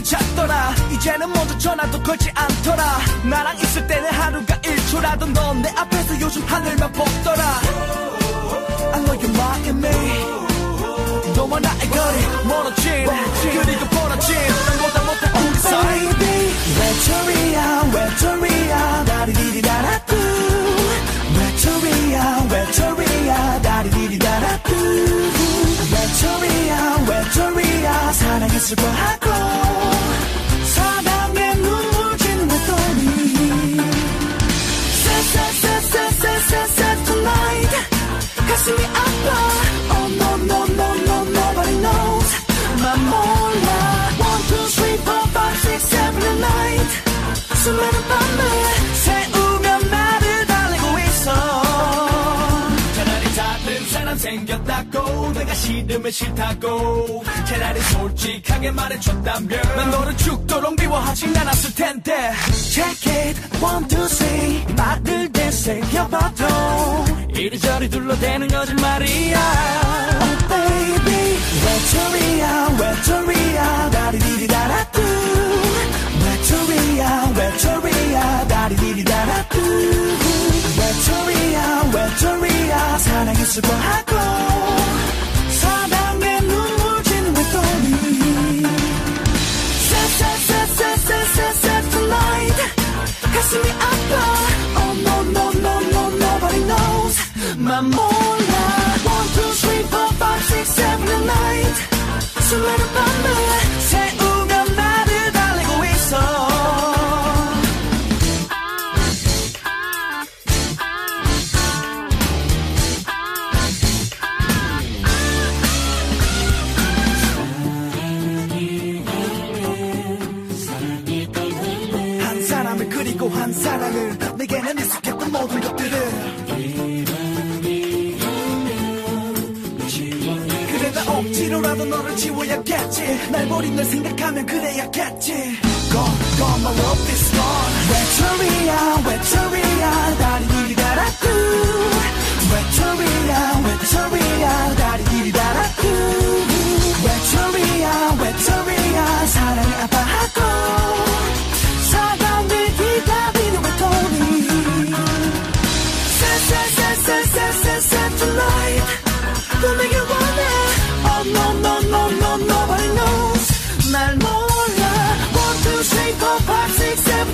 잦더라. 이제는 먼저 전화도 걸지 않더라. 나랑 있을 때는 하루가 1초라도 넌 내 앞에서 요즘 하늘만 보더라. I know you're mocking me. 너와 나의 거리 멀어진 그리고 벌어진 넌보다 못한 우리 사이. Baby. 외톨이야 외톨이야 다리디리다라뚜 외톨이야 외톨이야 다리디리다라뚜 외톨이야 외톨이야 사랑에 슬퍼하고 사랑에 눈물 지는 외톨이 Set tonight 가슴이 아파 Oh no no no no nobody knows 난 몰라 One two three four five six seven and eight 수많은 밤을 생겼다고 내가 싫으면 싫다고. 차라리 솔직하게 말해줬다면. 난 너를 죽도록 미워하진 않았을 텐데. Check it. One two three. 말을 되새겨봐도. 이리저리 둘러대는 거짓말이야. Oh baby. 외톨이야 외톨이야 다리디리다라뚜 외톨이야 외톨이야 다리디리다라뚜 외톨이야 외톨이야 사랑에 슬퍼하고 사랑에 눈물 지는 외톨이 Set tonight 가슴이 아파 Oh no no no no nobody knows 난 몰라 One two three four five six seven and eight 수많은 밤을 억지로라도 너를 지워야겠지 날 버린 널 생각하면 그래야겠지 Gone, gone, my love is gone 외톨이야 외톨이야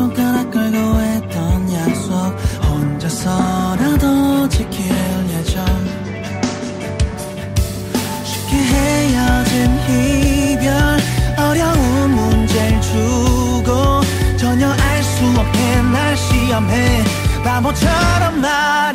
손가락 걸고 했던 약속. 혼자서라도 지킬 예정. 쉽게 헤어진 이별. 어려운 문제를 주고 전혀 알 수 없게 날 시험해. 바보처럼 날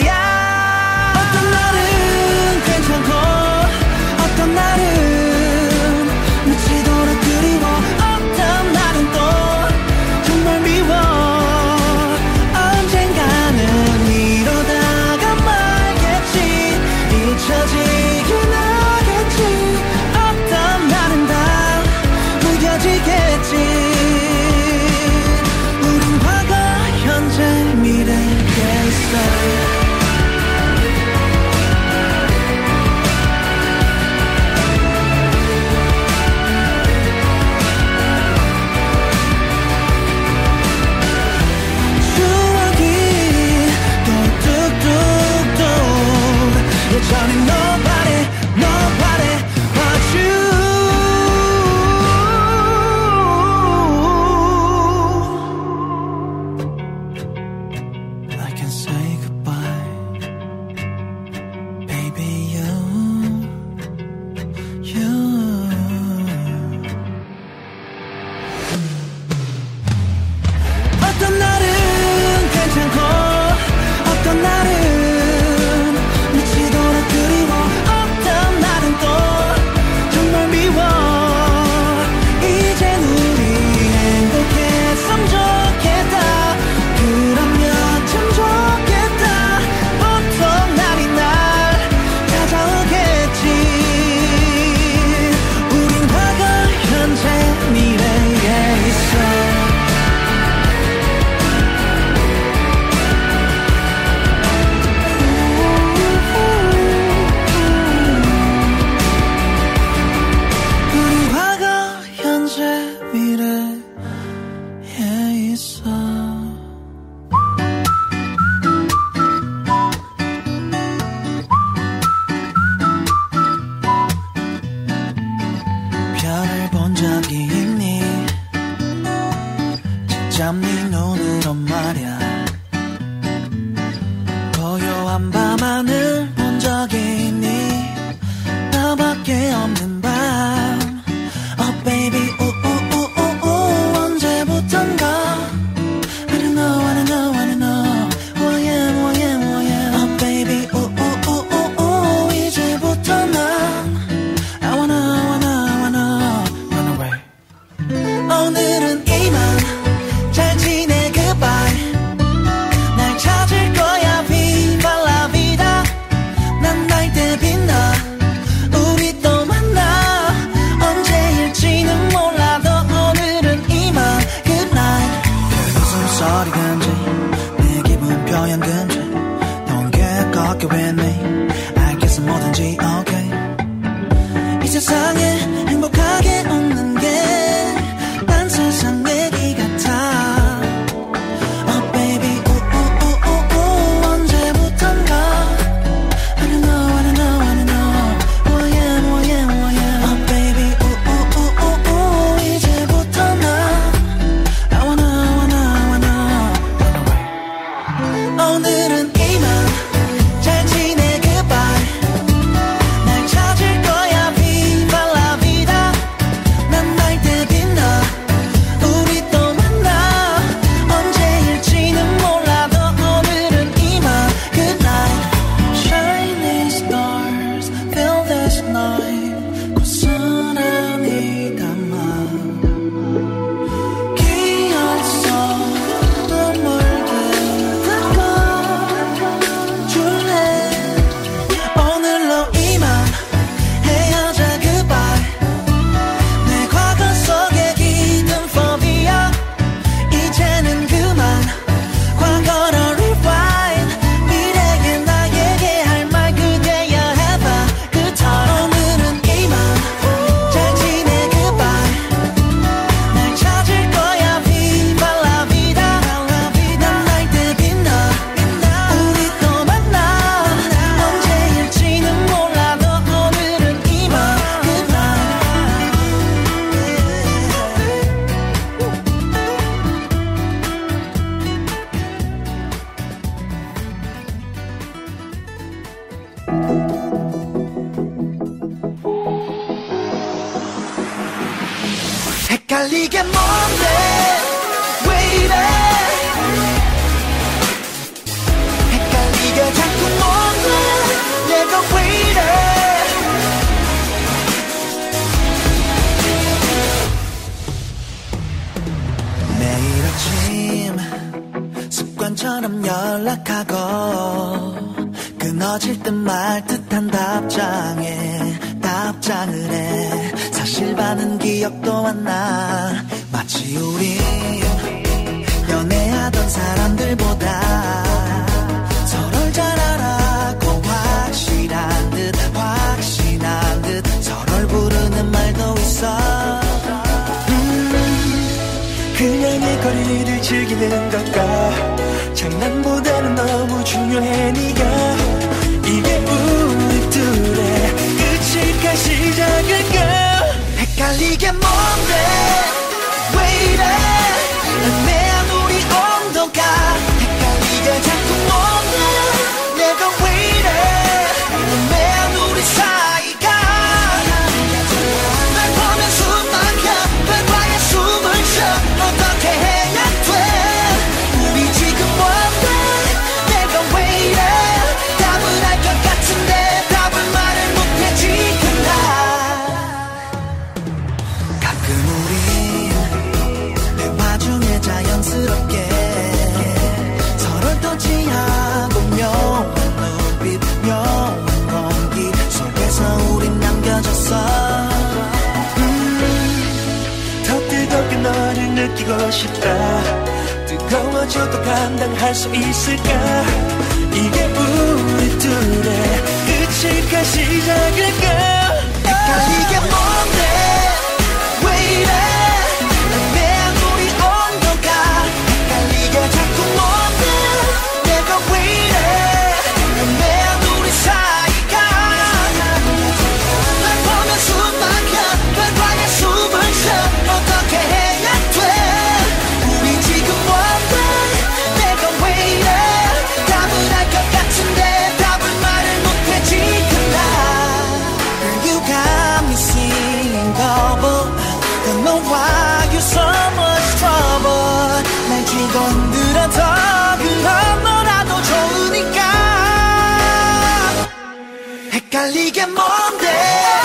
달리게 먼데?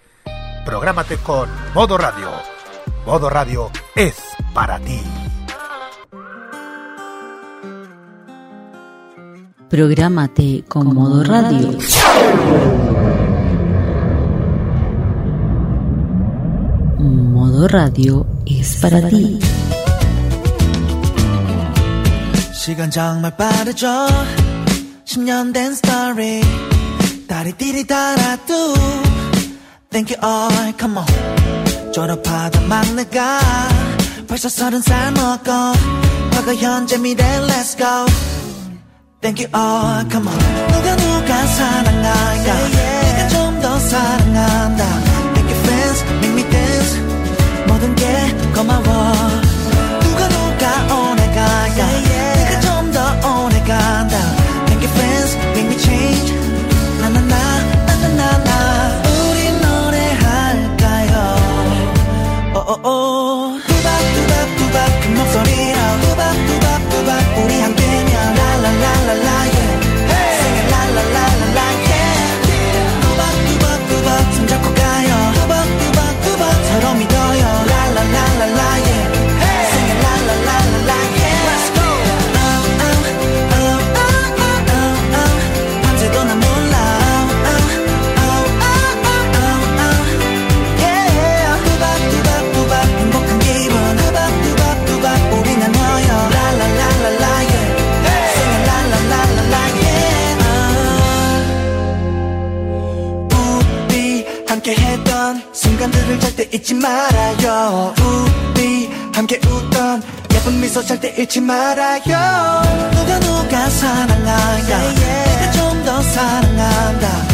Prográmate con Modo Radio. Modo Radio es para ti. Prográmate con Modo Radio. Modo Radio es para ti. 시간 정말 빠르죠 10년 된 스토리 다리띠리 달아도 Thank you all come on 졸업하다 막내가 벌써 서른 살 먹고 과거 현재 미래 let's go Thank you all come on 누가 누가 사랑할까 내가 좀 더 사랑한다 Thank you fans make me dance 모든 게 고마워 누가 누가 오래 갈까 내가 좀 더 오래 간다 Thank you fans make me change 두박두박두박 큰 목소리로 두박두박두박 우리 함께면 라라라라라 순간들을 절대 잊지 말아요. 우리 함께 웃던 예쁜 미소 절대 잊지 말아요. 누가 누가 사랑한다 내가 좀 더 사랑한다.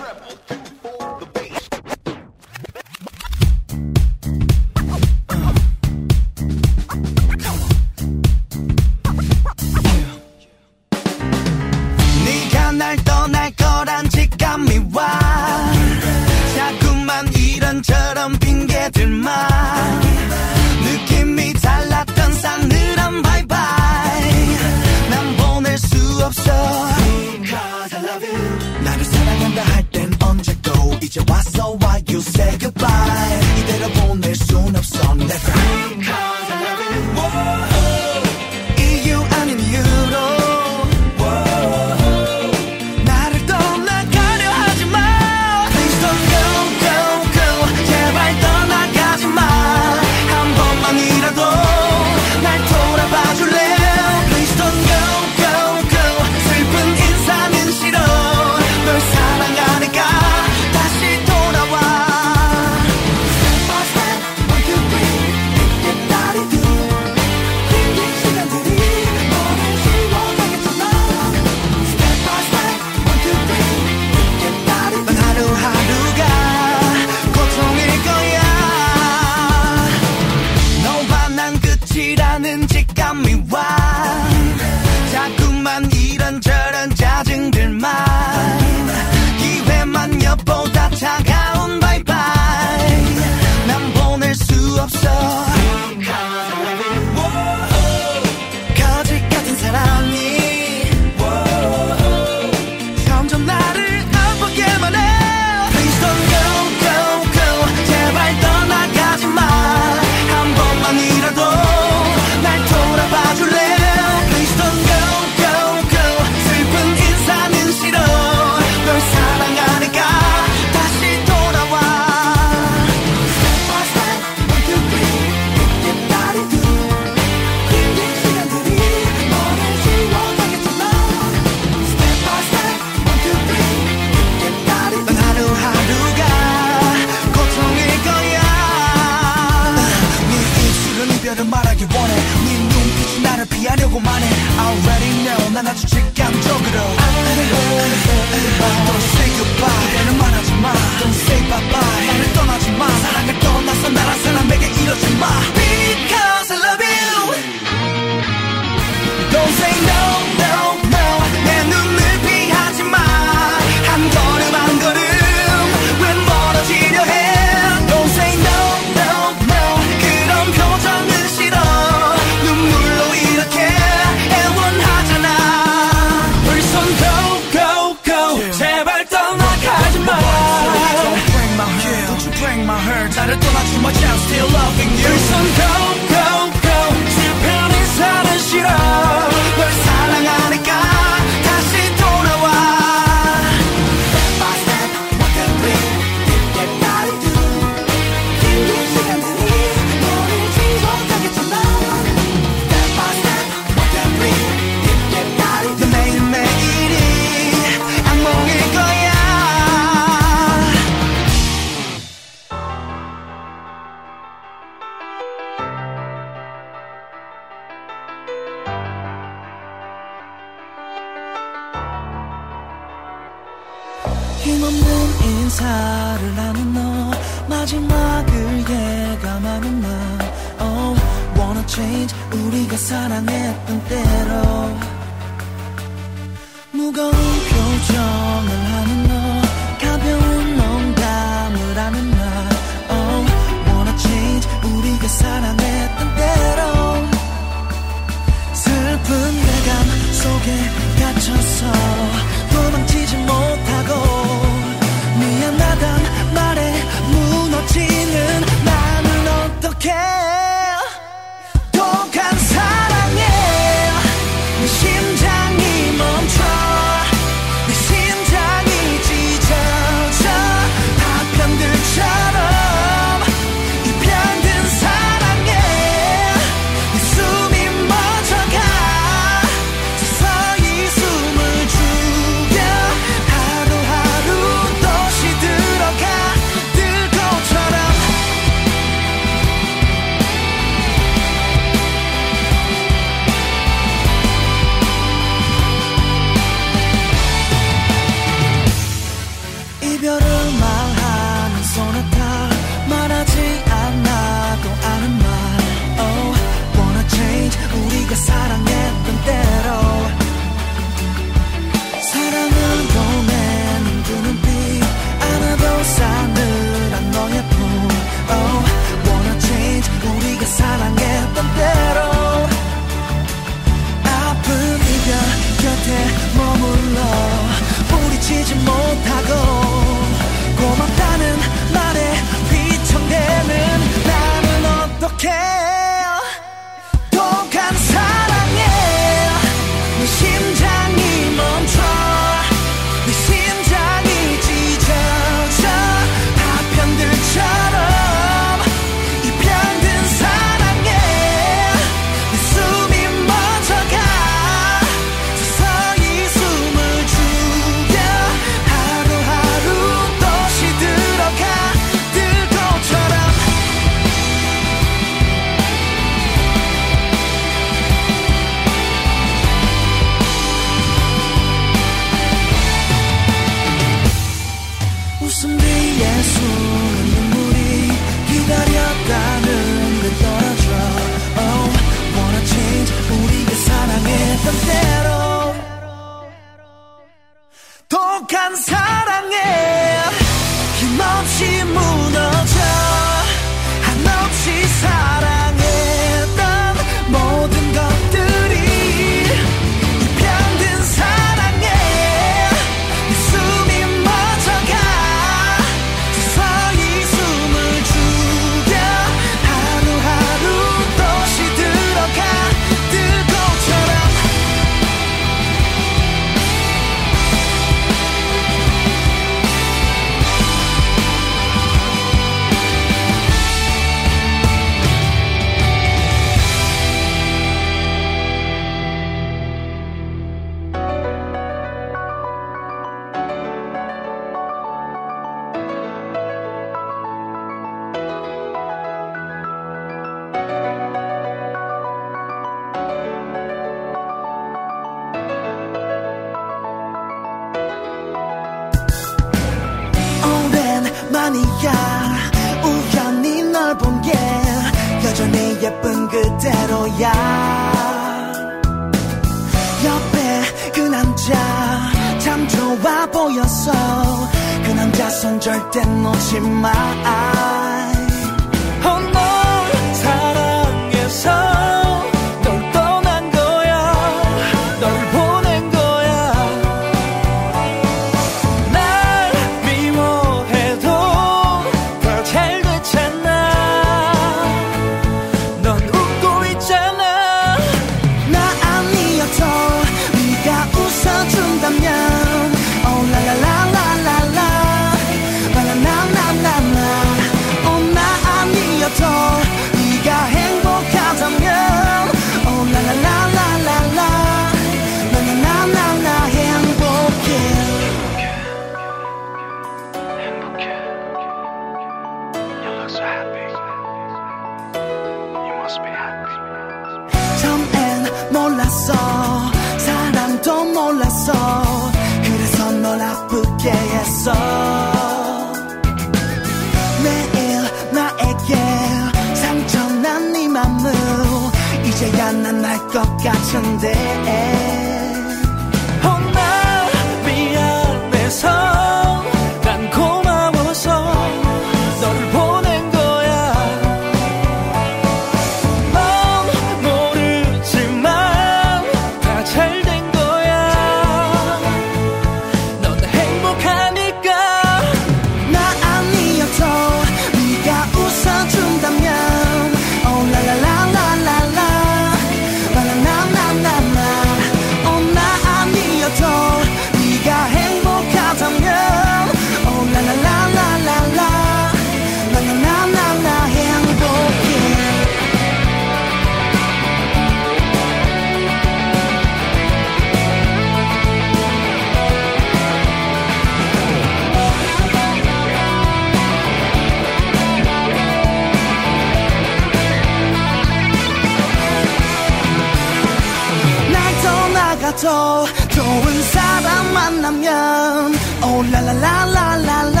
만나면 Oh la la la la la la.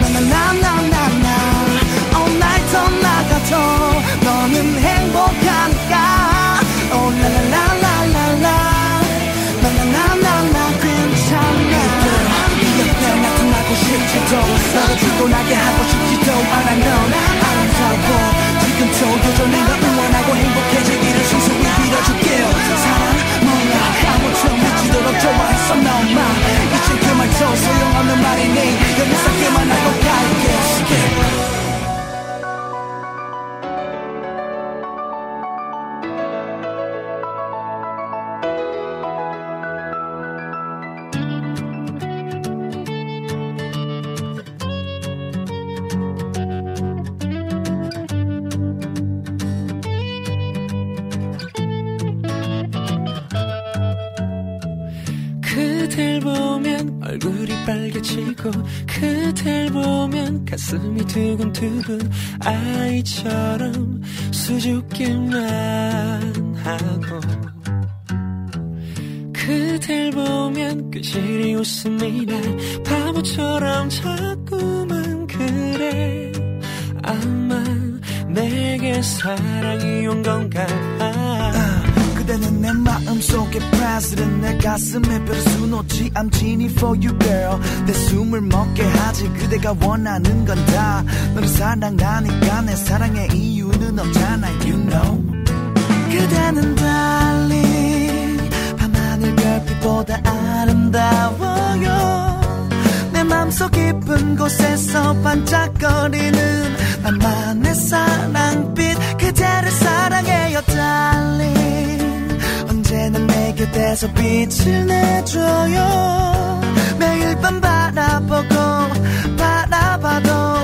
La la la la la la Oh 날 떠나가도 너는 행복하니까. Oh la la la 괜찮아. 네 옆에 나타나고 싶지도 너를 피곤하게 하고 싶지도 않아. 넌 아름다워 지금도 여전히 널 응원하고 행복해지기를 좋아했어 너만 이젠 그 말도 소용없는 말이니. 여기서 그만하고 갈게 두근두근 아이처럼 수줍기만 하고 그댈 보면 그실이 웃음이 나 바보처럼 자꾸만 그래. 아마 내게 사랑이 온 건가? 봐 그대는 내 마음속의 president 내 가슴에 별을 수놓지. I'm genie for you girl. 내 숨을 먹게 하지. 그대가 원하는 사랑하니까 내 사랑의 이유는 없잖아 you know. 그대는 darling 밤하늘 별빛보다 아름다워요. 내 맘속 깊은 곳에서 반짝거리는 나만의 사랑빛 그대를 사랑해요 darling 언제나 내 곁에서 빛을 내줘요. 매일 밤 바라보고 바라봐도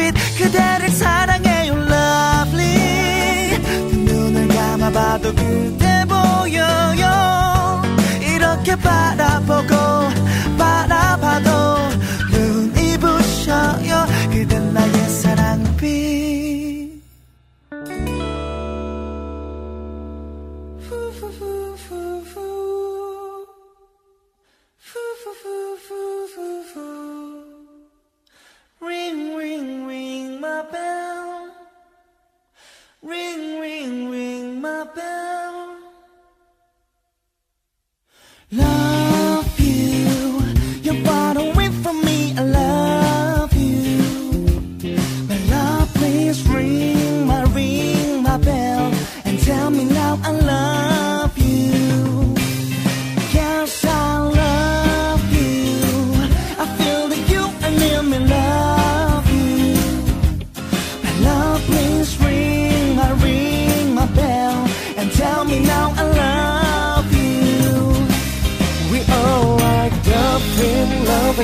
불빛 그대를 사랑해요 lovely. 눈을 감아봐도 그대 보여요. 이렇게 바라보고 바라봐도 눈이 부셔요. 그댄 나의 사랑. m'appelle. La...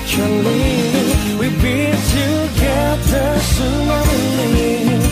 naturally. We've been together so long.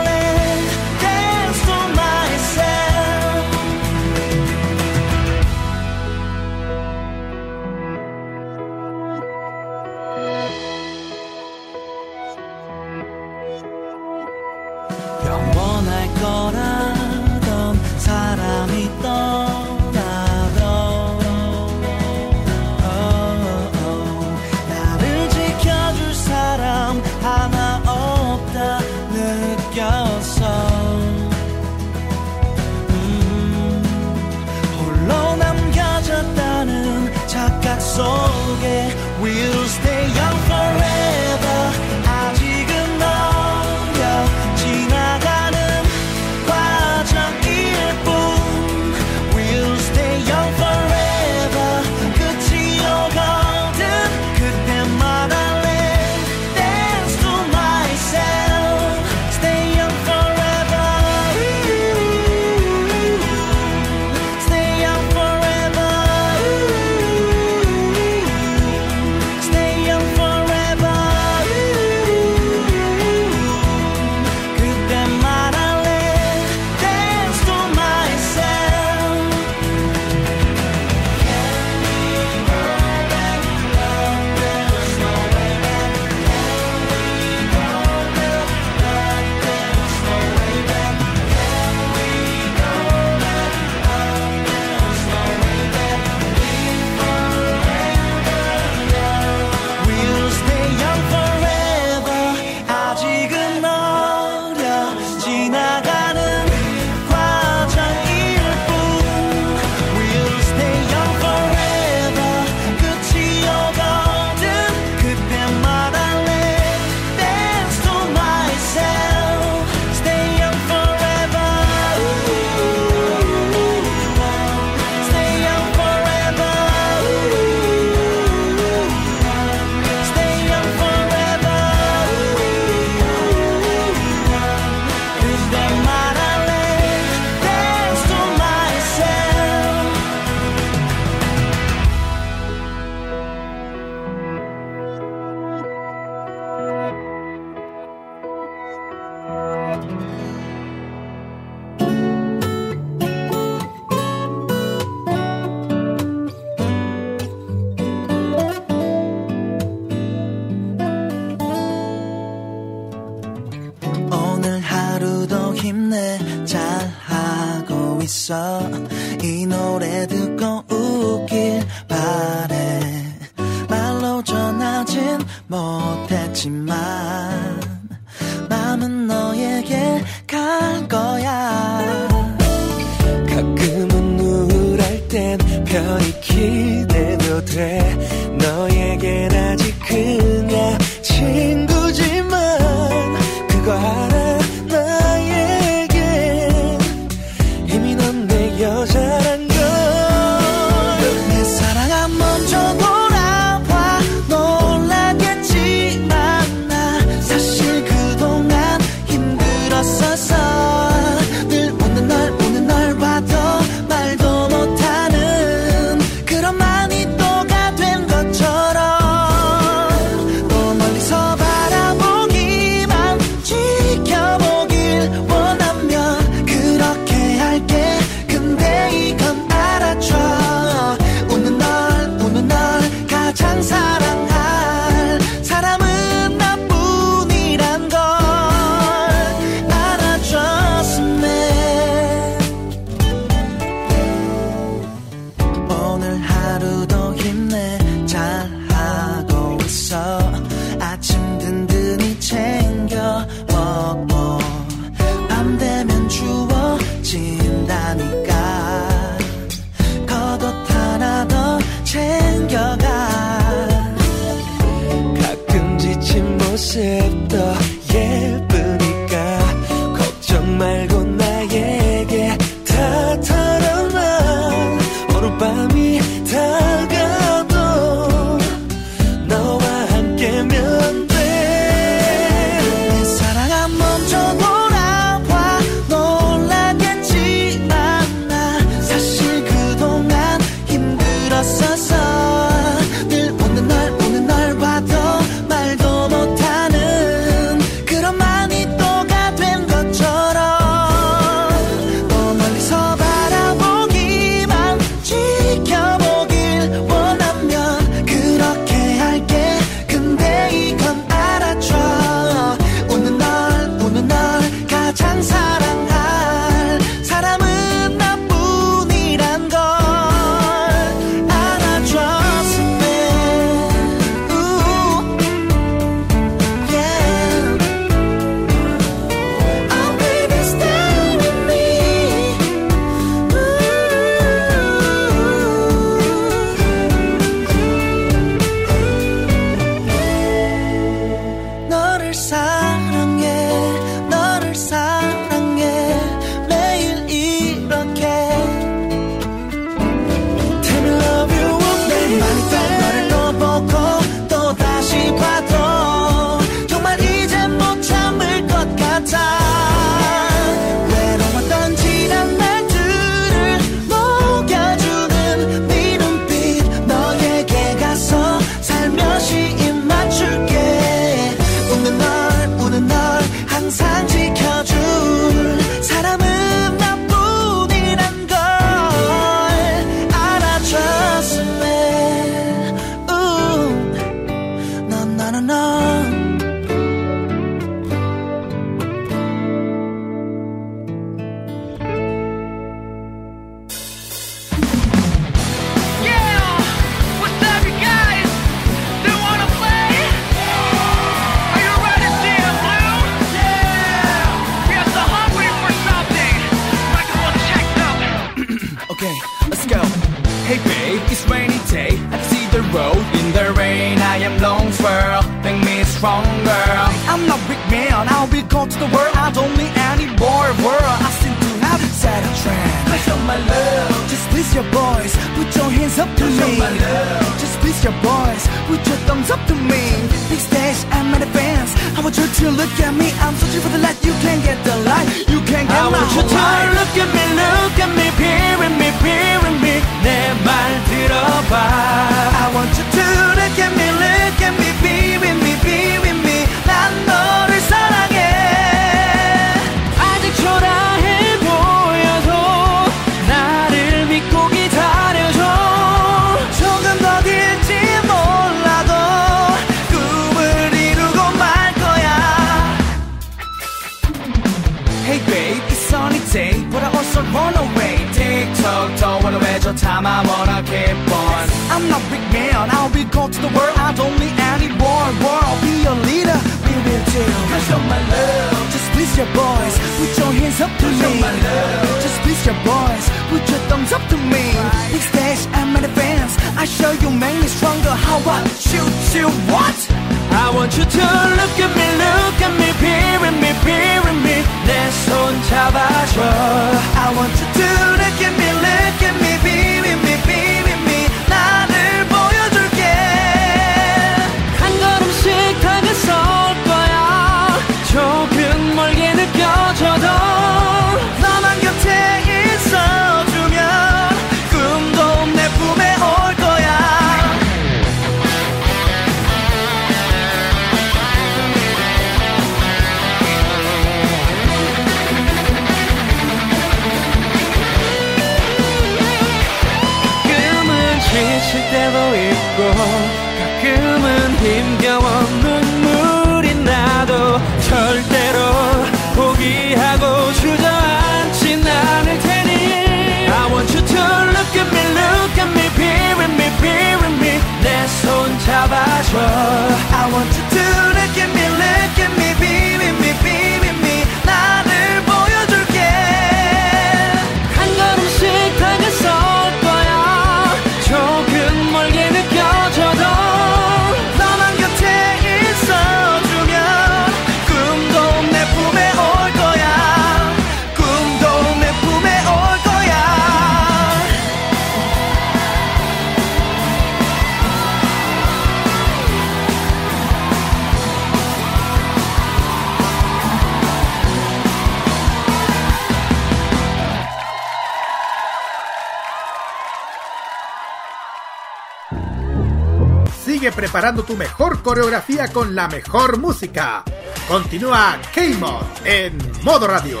Con la mejor música. Continúa K-Mod en modo radio.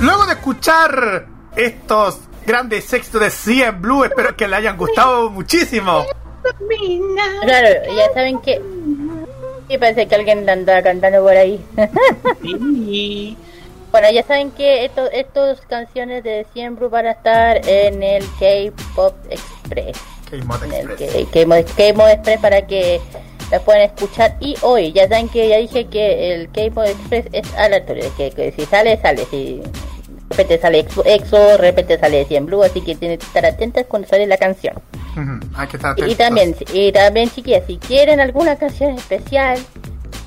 Luego de escuchar estos grandes éxitos de CM Blue, espero que le hayan gustado muchísimo. Claro, ya saben que. Sí, parece que alguien la anda cantando por ahí. Bueno, ya saben que estos estos canciones de Siembru van a estar en el K-Pop Express. K-Mod Express. K-Mod Express para que las puedan escuchar. Y hoy, ya saben que ya dije que el K-Mod Express es aleatorio. Que, que si sale, sale. Si de repente sale Exo, Exo, de repente sale Siembru. Así que tienen que estar atentas cuando sale la canción. Hay que estar Y atentos. también, y también, chiquillas, si quieren alguna canción especial,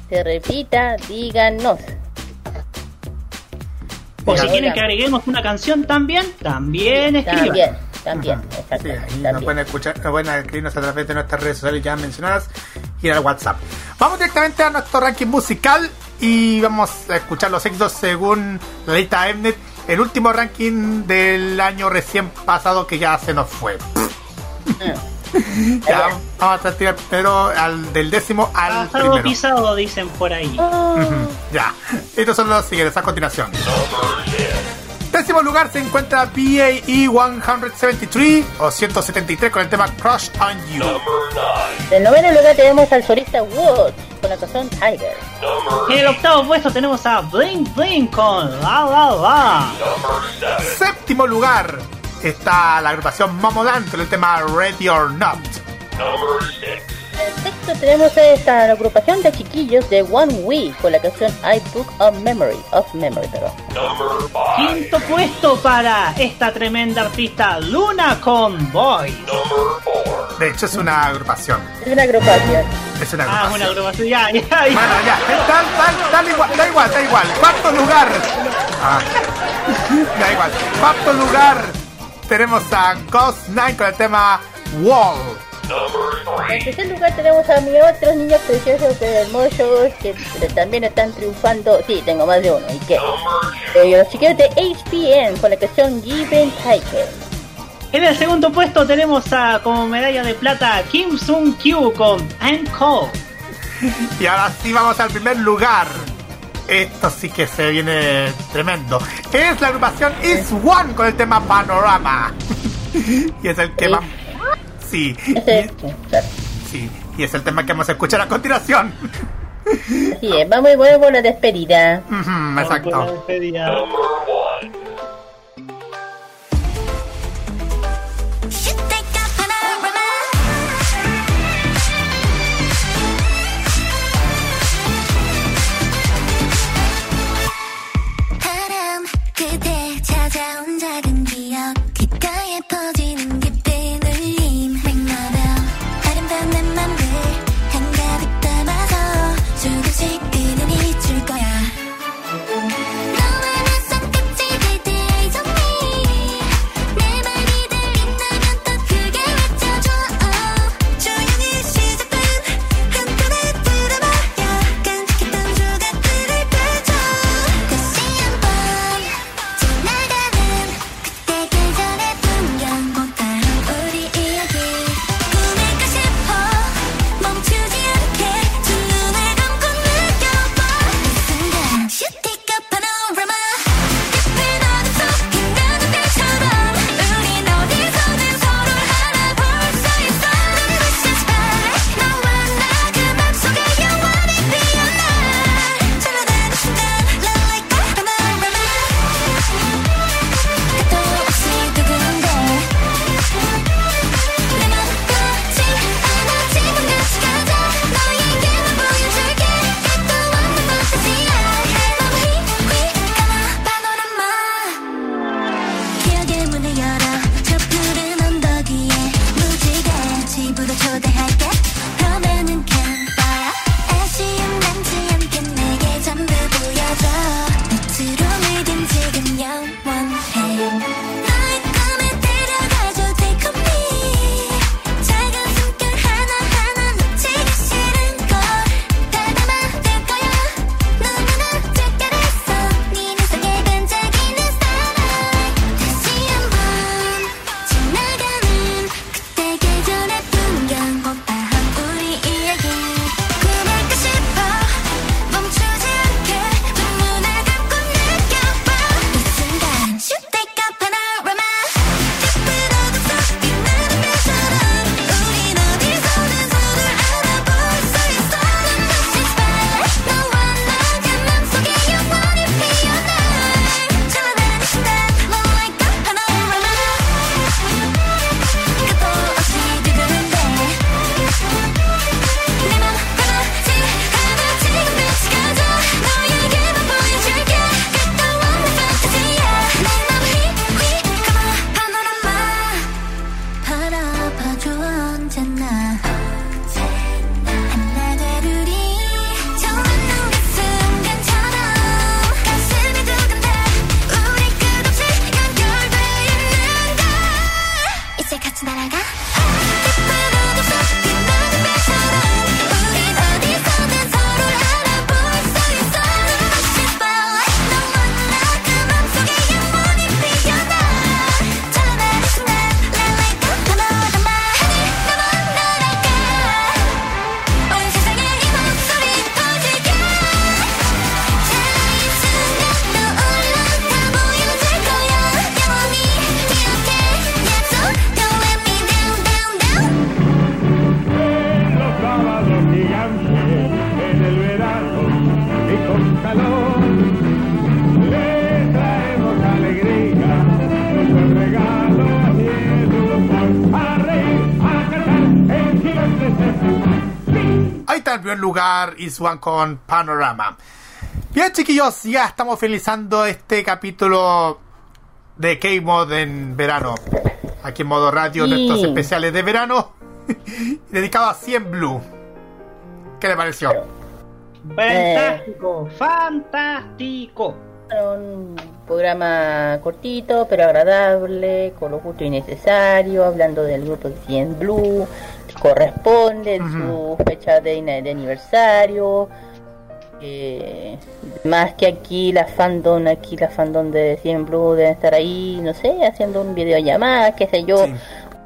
se repita, díganos. O si quieren que agreguemos una canción también, también escriban. También, también, Sí, exacto. ahí nos también. pueden escuchar, nos pueden escribirnos a través de nuestras redes sociales ya mencionadas y al WhatsApp. Vamos directamente a nuestro ranking musical y vamos a escuchar los éxitos según la lista Mnet, el último ranking del año recién pasado que ya se nos fue. ya, vamos a tirar primero al, del décimo al Pasado primero. pisado, dicen por ahí. Ujú, Ya, estos son los siguientes a continuación. Décimo lugar se encuentra BAE 173 o 173 con el tema Crush on You. En noveno lugar tenemos al solista Woods con la canción Tiger. En el octavo puesto tenemos a Blink Blink con La La La. Séptimo lugar está la agrupación Momoland con el tema Ready or Not. En sexto tenemos a esta agrupación de chiquillos de One Week con la canción I Book of Memory, of Memory, perdón. Quinto puesto para esta tremenda artista Luna con Boy. De hecho es una agrupación. Es una agrupación. Es una Ah, agrupación. una agrupación. Ya, ya, ya. Bueno, ya, da, da- da igual, da igual, da igual. Cuarto lugar. Ah, da igual. Cuarto lugar tenemos a Ghost Nine con el tema Wall. En tercer lugar tenemos a mis otros niños preciosos de hermosos que también están triunfando. Sí, tengo más de uno. ¿Y qué? Eh, los chiquillos de HPN con la canción Given Tiger. En el segundo puesto tenemos a como medalla de plata Kim Sung Kyu con I'm Cold. Y ahora sí vamos al primer lugar. Esto sí que se viene tremendo. Es la agrupación Is One con el tema Panorama. y es el que va. Sí. Ese- Sí. Y es el tema que vamos a escuchar a continuación. Así es, vamos y vuelvo a la despedida. Ujú, Exacto. One con Panorama. Bien, chiquillos, ya estamos finalizando este capítulo de K-Mod en verano. Aquí en modo radio, sí. nuestros especiales de verano. dedicado a 100 Blue. ¿Qué le pareció? Fantástico, fantástico. Un programa cortito, pero agradable, con lo justo y necesario, hablando del grupo de 100 Blue, corresponde, uh -huh de, aniversario. Eh, más que aquí la fandom, aquí la fandom de Cien Blue deben estar ahí, no sé, haciendo un videollamada, qué sé yo. Sí.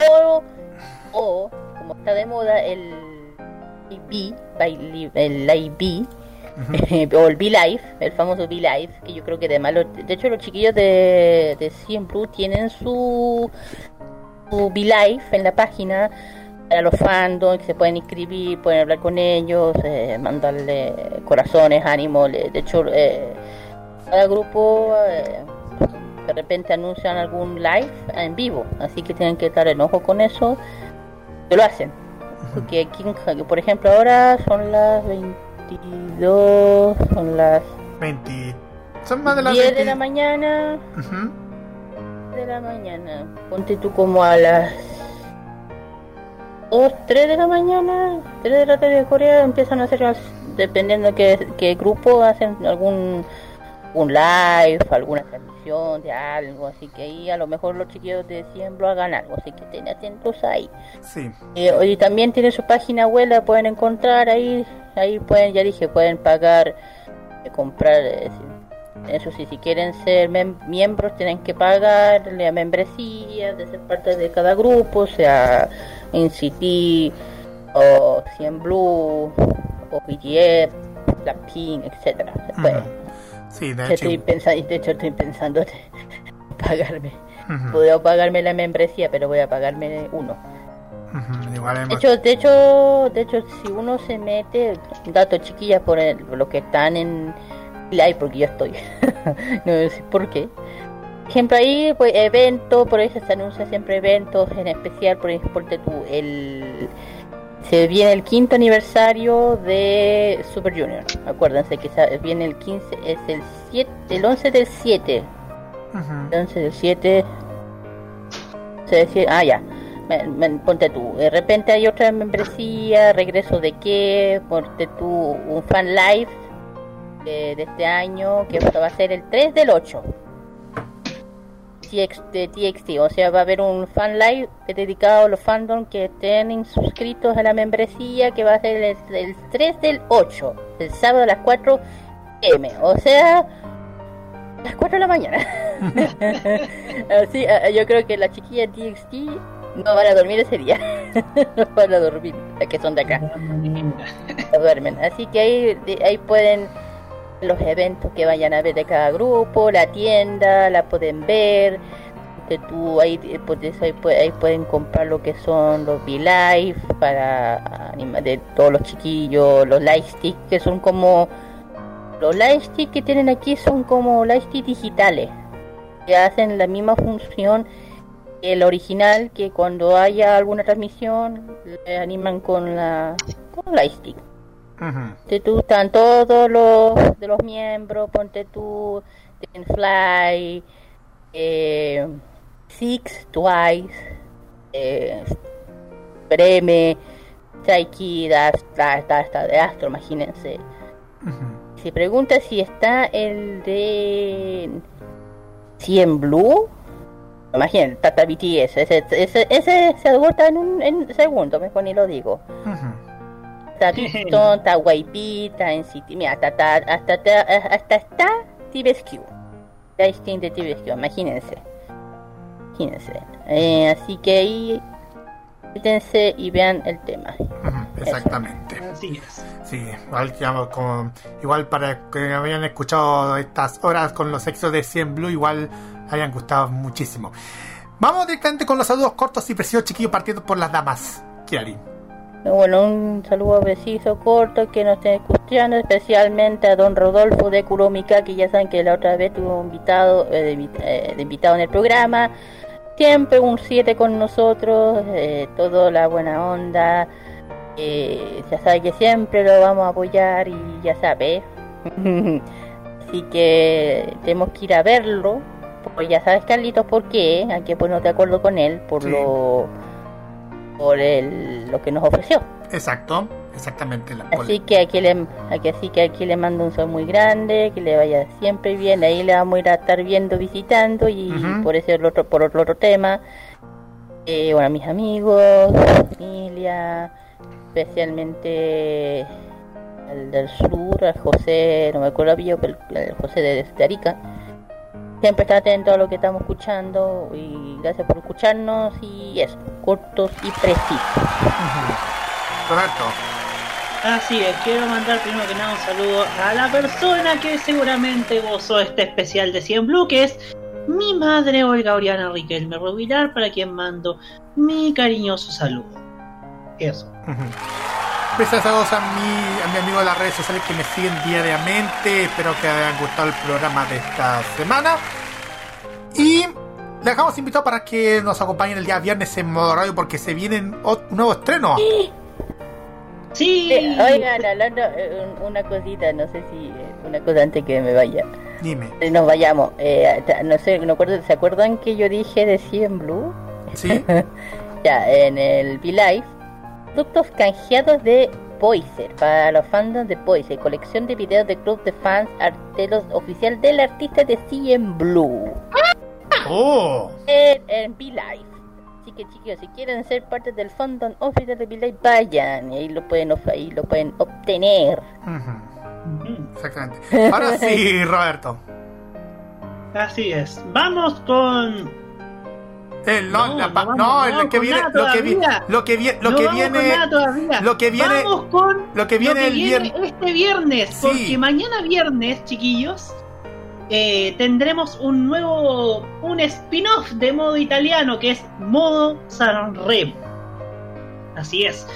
O, o, como está de moda, el IB, el IB, o el B-Live, el famoso B-Live, que yo creo que además, los, de hecho los chiquillos de, de Cien Blue tienen su, su B-Live en la página, a los fandom, que se pueden inscribir, pueden hablar con ellos, eh, mandarle corazones, ánimo. de hecho, eh, cada grupo eh, de repente anuncian algún live en vivo, así que tienen que estar enojo con eso. Que lo hacen. Porque aquí, por ejemplo, ahora son las 22, son las 20. Son más de las 10 20. de la mañana. Uh -huh. De la mañana. Ponte tú como a las 2, 3 de la mañana, 3 de la tarde de Corea empiezan a hacer, dependiendo qué, qué grupo, hacen algún un live, alguna transmisión de algo, así que ahí a lo mejor los chiquillos de Siembro hagan algo, así que estén atentos ahí. Sí. Eh, y también tiene su página web, la pueden encontrar ahí, ahí pueden, ya dije, pueden pagar, eh, comprar, eh, si- eso sí, si quieren ser miembros tienen que pagar la membresía de ser parte de cada grupo, sea NCT o Cien Blue o BTS, Blackpink, etcétera. Sí, de hecho. estoy pensando, de hecho estoy pensando en pagarme. Puedo pagarme la membresía, pero voy a pagarme uno. Igual De hecho, de hecho, de hecho, si uno se mete, dato chiquilla por el- los que están en live, porque yo estoy, no sé por qué. Ejemplo, ahí, pues, eventos, por eso se anuncia siempre eventos, en especial, por ejemplo, el, se viene el quinto aniversario de Super Junior. Acuérdense que viene el 15, es el 7, el 11 del 7. El 11 del 7. Se decía, ah, ya. Me- me- ponte tú, de repente hay otra membresía, regreso de qué, ponte tú un fan live de, de este año que va a ser el 3 del 8 TX, de TXT, o sea va a haber un fan live dedicado a los fandom que estén inscritos a la membresía que va a ser el, el 3 del 8, el sábado a las 4 m, o sea a las 4 de la mañana. Así, ah, yo creo que las chiquillas de TXT no van a dormir ese día. no van a dormir, que son de acá. No duermen. Así que ahí, ahí pueden los eventos que vayan a ver de cada grupo, la tienda, la pueden ver. De tú, ahí, eh, pues, ahí, ahí pueden comprar lo que son los V-Live para anima- de todos los chiquillos, los Lightstick que son como los Lightstick que tienen aquí son como Lightstick digitales que hacen la misma función que el original que cuando haya alguna transmisión le animan con la con Lightstick Ponte tú, están todos los de los miembros, ponte tú, Ten Fly, eh, Six, Twice, eh, Breme, Saiki, hasta, hasta, hasta de Astro, imagínense. Se pregunta si está el de 100 Blue. Imaginen, Tata BTS, ese, ese, ese se agota en un en segundo, mejor ni lo digo. Está está YP, está NCT, mira, hasta, hasta, hasta, hasta, hasta está TVSQ. Listing de TVSQ, imagínense. Imagínense. Eh, así que ahí, métanse y vean el tema. Exactamente. Así es. Sí, igual, digamos, como- igual para que hayan escuchado estas horas con los éxitos de 100 Blue, igual hayan gustado muchísimo. Vamos directamente con los saludos cortos y precisos, chiquillos, partiendo por las damas. Kiarin. Bueno, un saludo preciso, corto, que nos estén escuchando, especialmente a don Rodolfo de Kuromika, que ya saben que la otra vez tuvo invitado, eh, de, eh, de invitado en el programa. Siempre un 7 con nosotros, eh, toda la buena onda. eh, ya sabe que siempre lo vamos a apoyar y ya sabe. Así que tenemos que ir a verlo. Pues ya sabes, Carlitos, por qué. Aquí pues no te acuerdo con él, por lo por el, lo que nos ofreció. Exacto, exactamente. La Así que aquí le, aquí, así que aquí le mando un saludo muy grande, que le vaya siempre bien. Ahí le vamos a ir a estar viendo, visitando y Ujú. por ese otro, por otro, otro tema. Eh, bueno, a mis amigos, familia, especialmente al del sur, a José, no me acuerdo bien, pero el José de, de Arica. Siempre está atento a lo que estamos escuchando y gracias por escucharnos y eso, cortos y precisos. Roberto. Así es, quiero mandar primero que nada un saludo a la persona que seguramente gozó este especial de 100 Blue, que es mi madre Olga Oriana Riquelme Rubilar, para quien mando mi cariñoso saludo. Eso. Gracias a todos a mi, a mi amigo de las redes sociales que me siguen diariamente. Espero que hayan gustado el programa de esta semana. Y les dejamos invitados para que nos acompañen el día viernes en modo radio porque se vienen ot- un nuevo estreno. Sí. Eh, Oigan, hablando, eh, un- una cosita, no sé si, eh, una cosa antes que me vaya. Dime. Nos vayamos. Eh, no sé, no acuerdo, ¿se acuerdan que yo dije de 100 Blue? Sí. ya, en el V-Live, productos canjeados de Poiser, para los fandoms de Poiser, colección de videos de club de fans artelos oficial del artista de CM Blue. ¡Oh! En, en V-Live. Así que chicos, si quieren ser parte del fandom oficial de V-Live, vayan y ahí lo pueden, ahí lo pueden obtener. Ujú. Exactamente. Ahora sí, Roberto. Así es. Vamos con. El, no, No, la pa- no no, vamos- el que viene, lo que, vi- todavía. lo que viene, lo que viene, lo que viene, Vamos con lo que viene el viene este viernes, porque mañana viernes, chiquillos, eh, tendremos un nuevo, un spin-off de modo italiano que es modo Sanremo. Así es.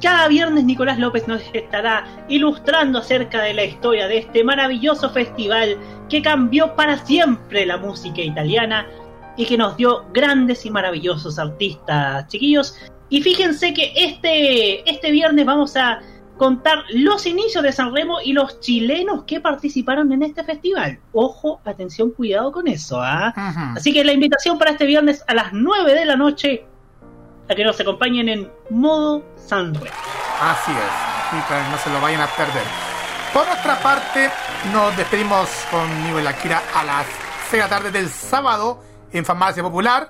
Cada viernes Nicolás López nos estará ilustrando acerca de la historia de este maravilloso festival que cambió para siempre la música italiana y que nos dio grandes y maravillosos artistas, chiquillos. Y fíjense que este, este viernes vamos a contar los inicios de San Remo y los chilenos que participaron en este festival. Ojo, atención, cuidado con eso, ¿ah? Así que la invitación para este viernes a las 9 de la noche a que nos acompañen en modo San Remo. Así es, y no se lo vayan a perder. Por otra parte, nos despedimos conmigo y la Kira a las 6 de la tarde del sábado en Farmacia Popular.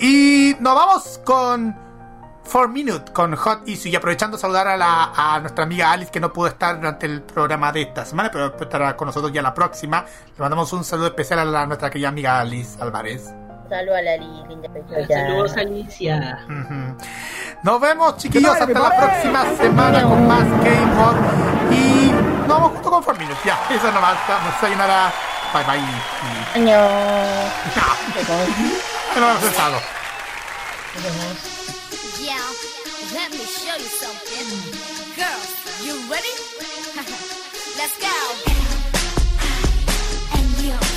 Y nos vamos con 4 Minute, con Hot Issue. Y aprovechando saludar a, la, a nuestra amiga Alice, que no pudo estar durante el programa de esta semana, pero estará con nosotros ya la próxima. Le mandamos un saludo especial a, la- nuestra querida amiga Alice Álvarez. Saludos a la linda. Saludos, Alicia. Ujú. Nos vemos, chiquillos, hasta la próxima semana con más Game. Y nos vamos junto con Formino. Ya, eso nomás. Vamos a sayonara. Bye bye. Y... Año. No lo hemos pensado. Yeah, let me show you something. Girls, you ready? Let's go. 머리부